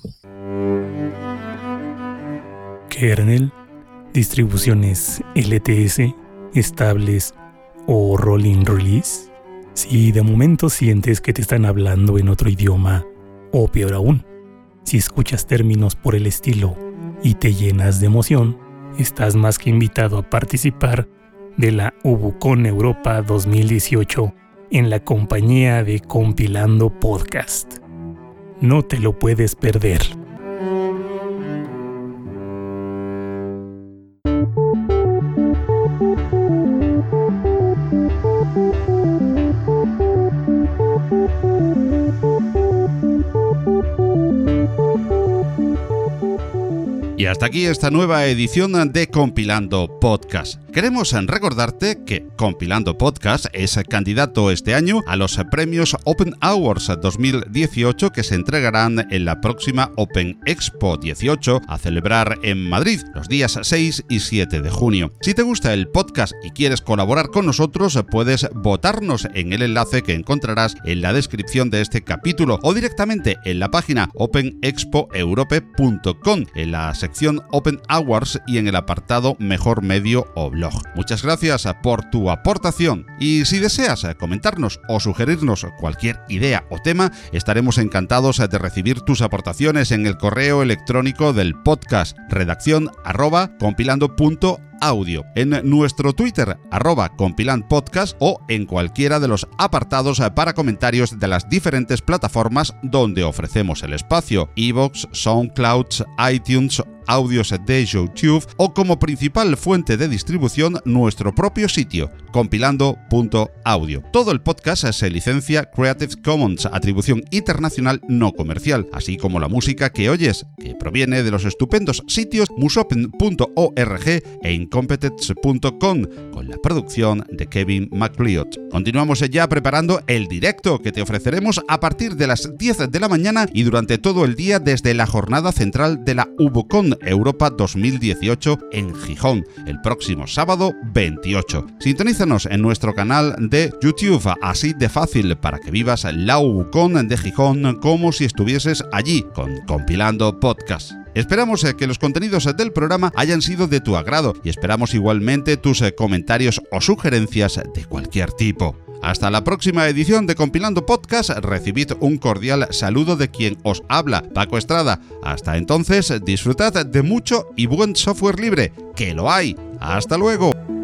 Kernel distribuciones LTS, estables o rolling release? Si de momento sientes que te están hablando en otro idioma, o peor aún, si escuchas términos por el estilo y te llenas de emoción, estás más que invitado a participar de la Ubucon Europa 2018 en la compañía de Compilando Podcast. No te lo puedes perder. Hasta aquí esta nueva edición de Compilando Podcast. Queremos recordarte que Compilando Podcast es candidato este año a los premios Open Hours 2018 que se entregarán en la próxima Open Expo 18 a celebrar en Madrid los días 6 y 7 de junio. Si te gusta el podcast y quieres colaborar con nosotros, puedes votarnos en el enlace que encontrarás en la descripción de este capítulo o directamente en la página openexpoeurope.com en la sección Open Hours y en el apartado Mejor Medio o Blog. Muchas gracias por tu aportación y si deseas comentarnos o sugerirnos cualquier idea o tema, estaremos encantados de recibir tus aportaciones en el correo electrónico del podcast redacción arroba audio, en nuestro Twitter, arroba podcast o en cualquiera de los apartados para comentarios de las diferentes plataformas donde ofrecemos el espacio, iVoox, SoundCloud, iTunes audios de YouTube o como principal fuente de distribución nuestro propio sitio, compilando.audio. Todo el podcast se licencia Creative Commons, atribución internacional no comercial, así como la música que oyes, que proviene de los estupendos sitios musopen.org e incompetence.com, con la producción de Kevin McLeod. Continuamos ya preparando el directo que te ofreceremos a partir de las 10 de la mañana y durante todo el día desde la jornada central de la UBOCON Europa 2018 en Gijón, el próximo sábado 28. Sintonízanos en nuestro canal de YouTube, así de fácil para que vivas la UCON de Gijón como si estuvieses allí, con compilando podcast. Esperamos eh, que los contenidos del programa hayan sido de tu agrado y esperamos igualmente tus eh, comentarios o sugerencias de cualquier tipo. Hasta la próxima edición de Compilando Podcast, recibid un cordial saludo de quien os habla, Paco Estrada. Hasta entonces, disfrutad de mucho y buen software libre, que lo hay. Hasta luego.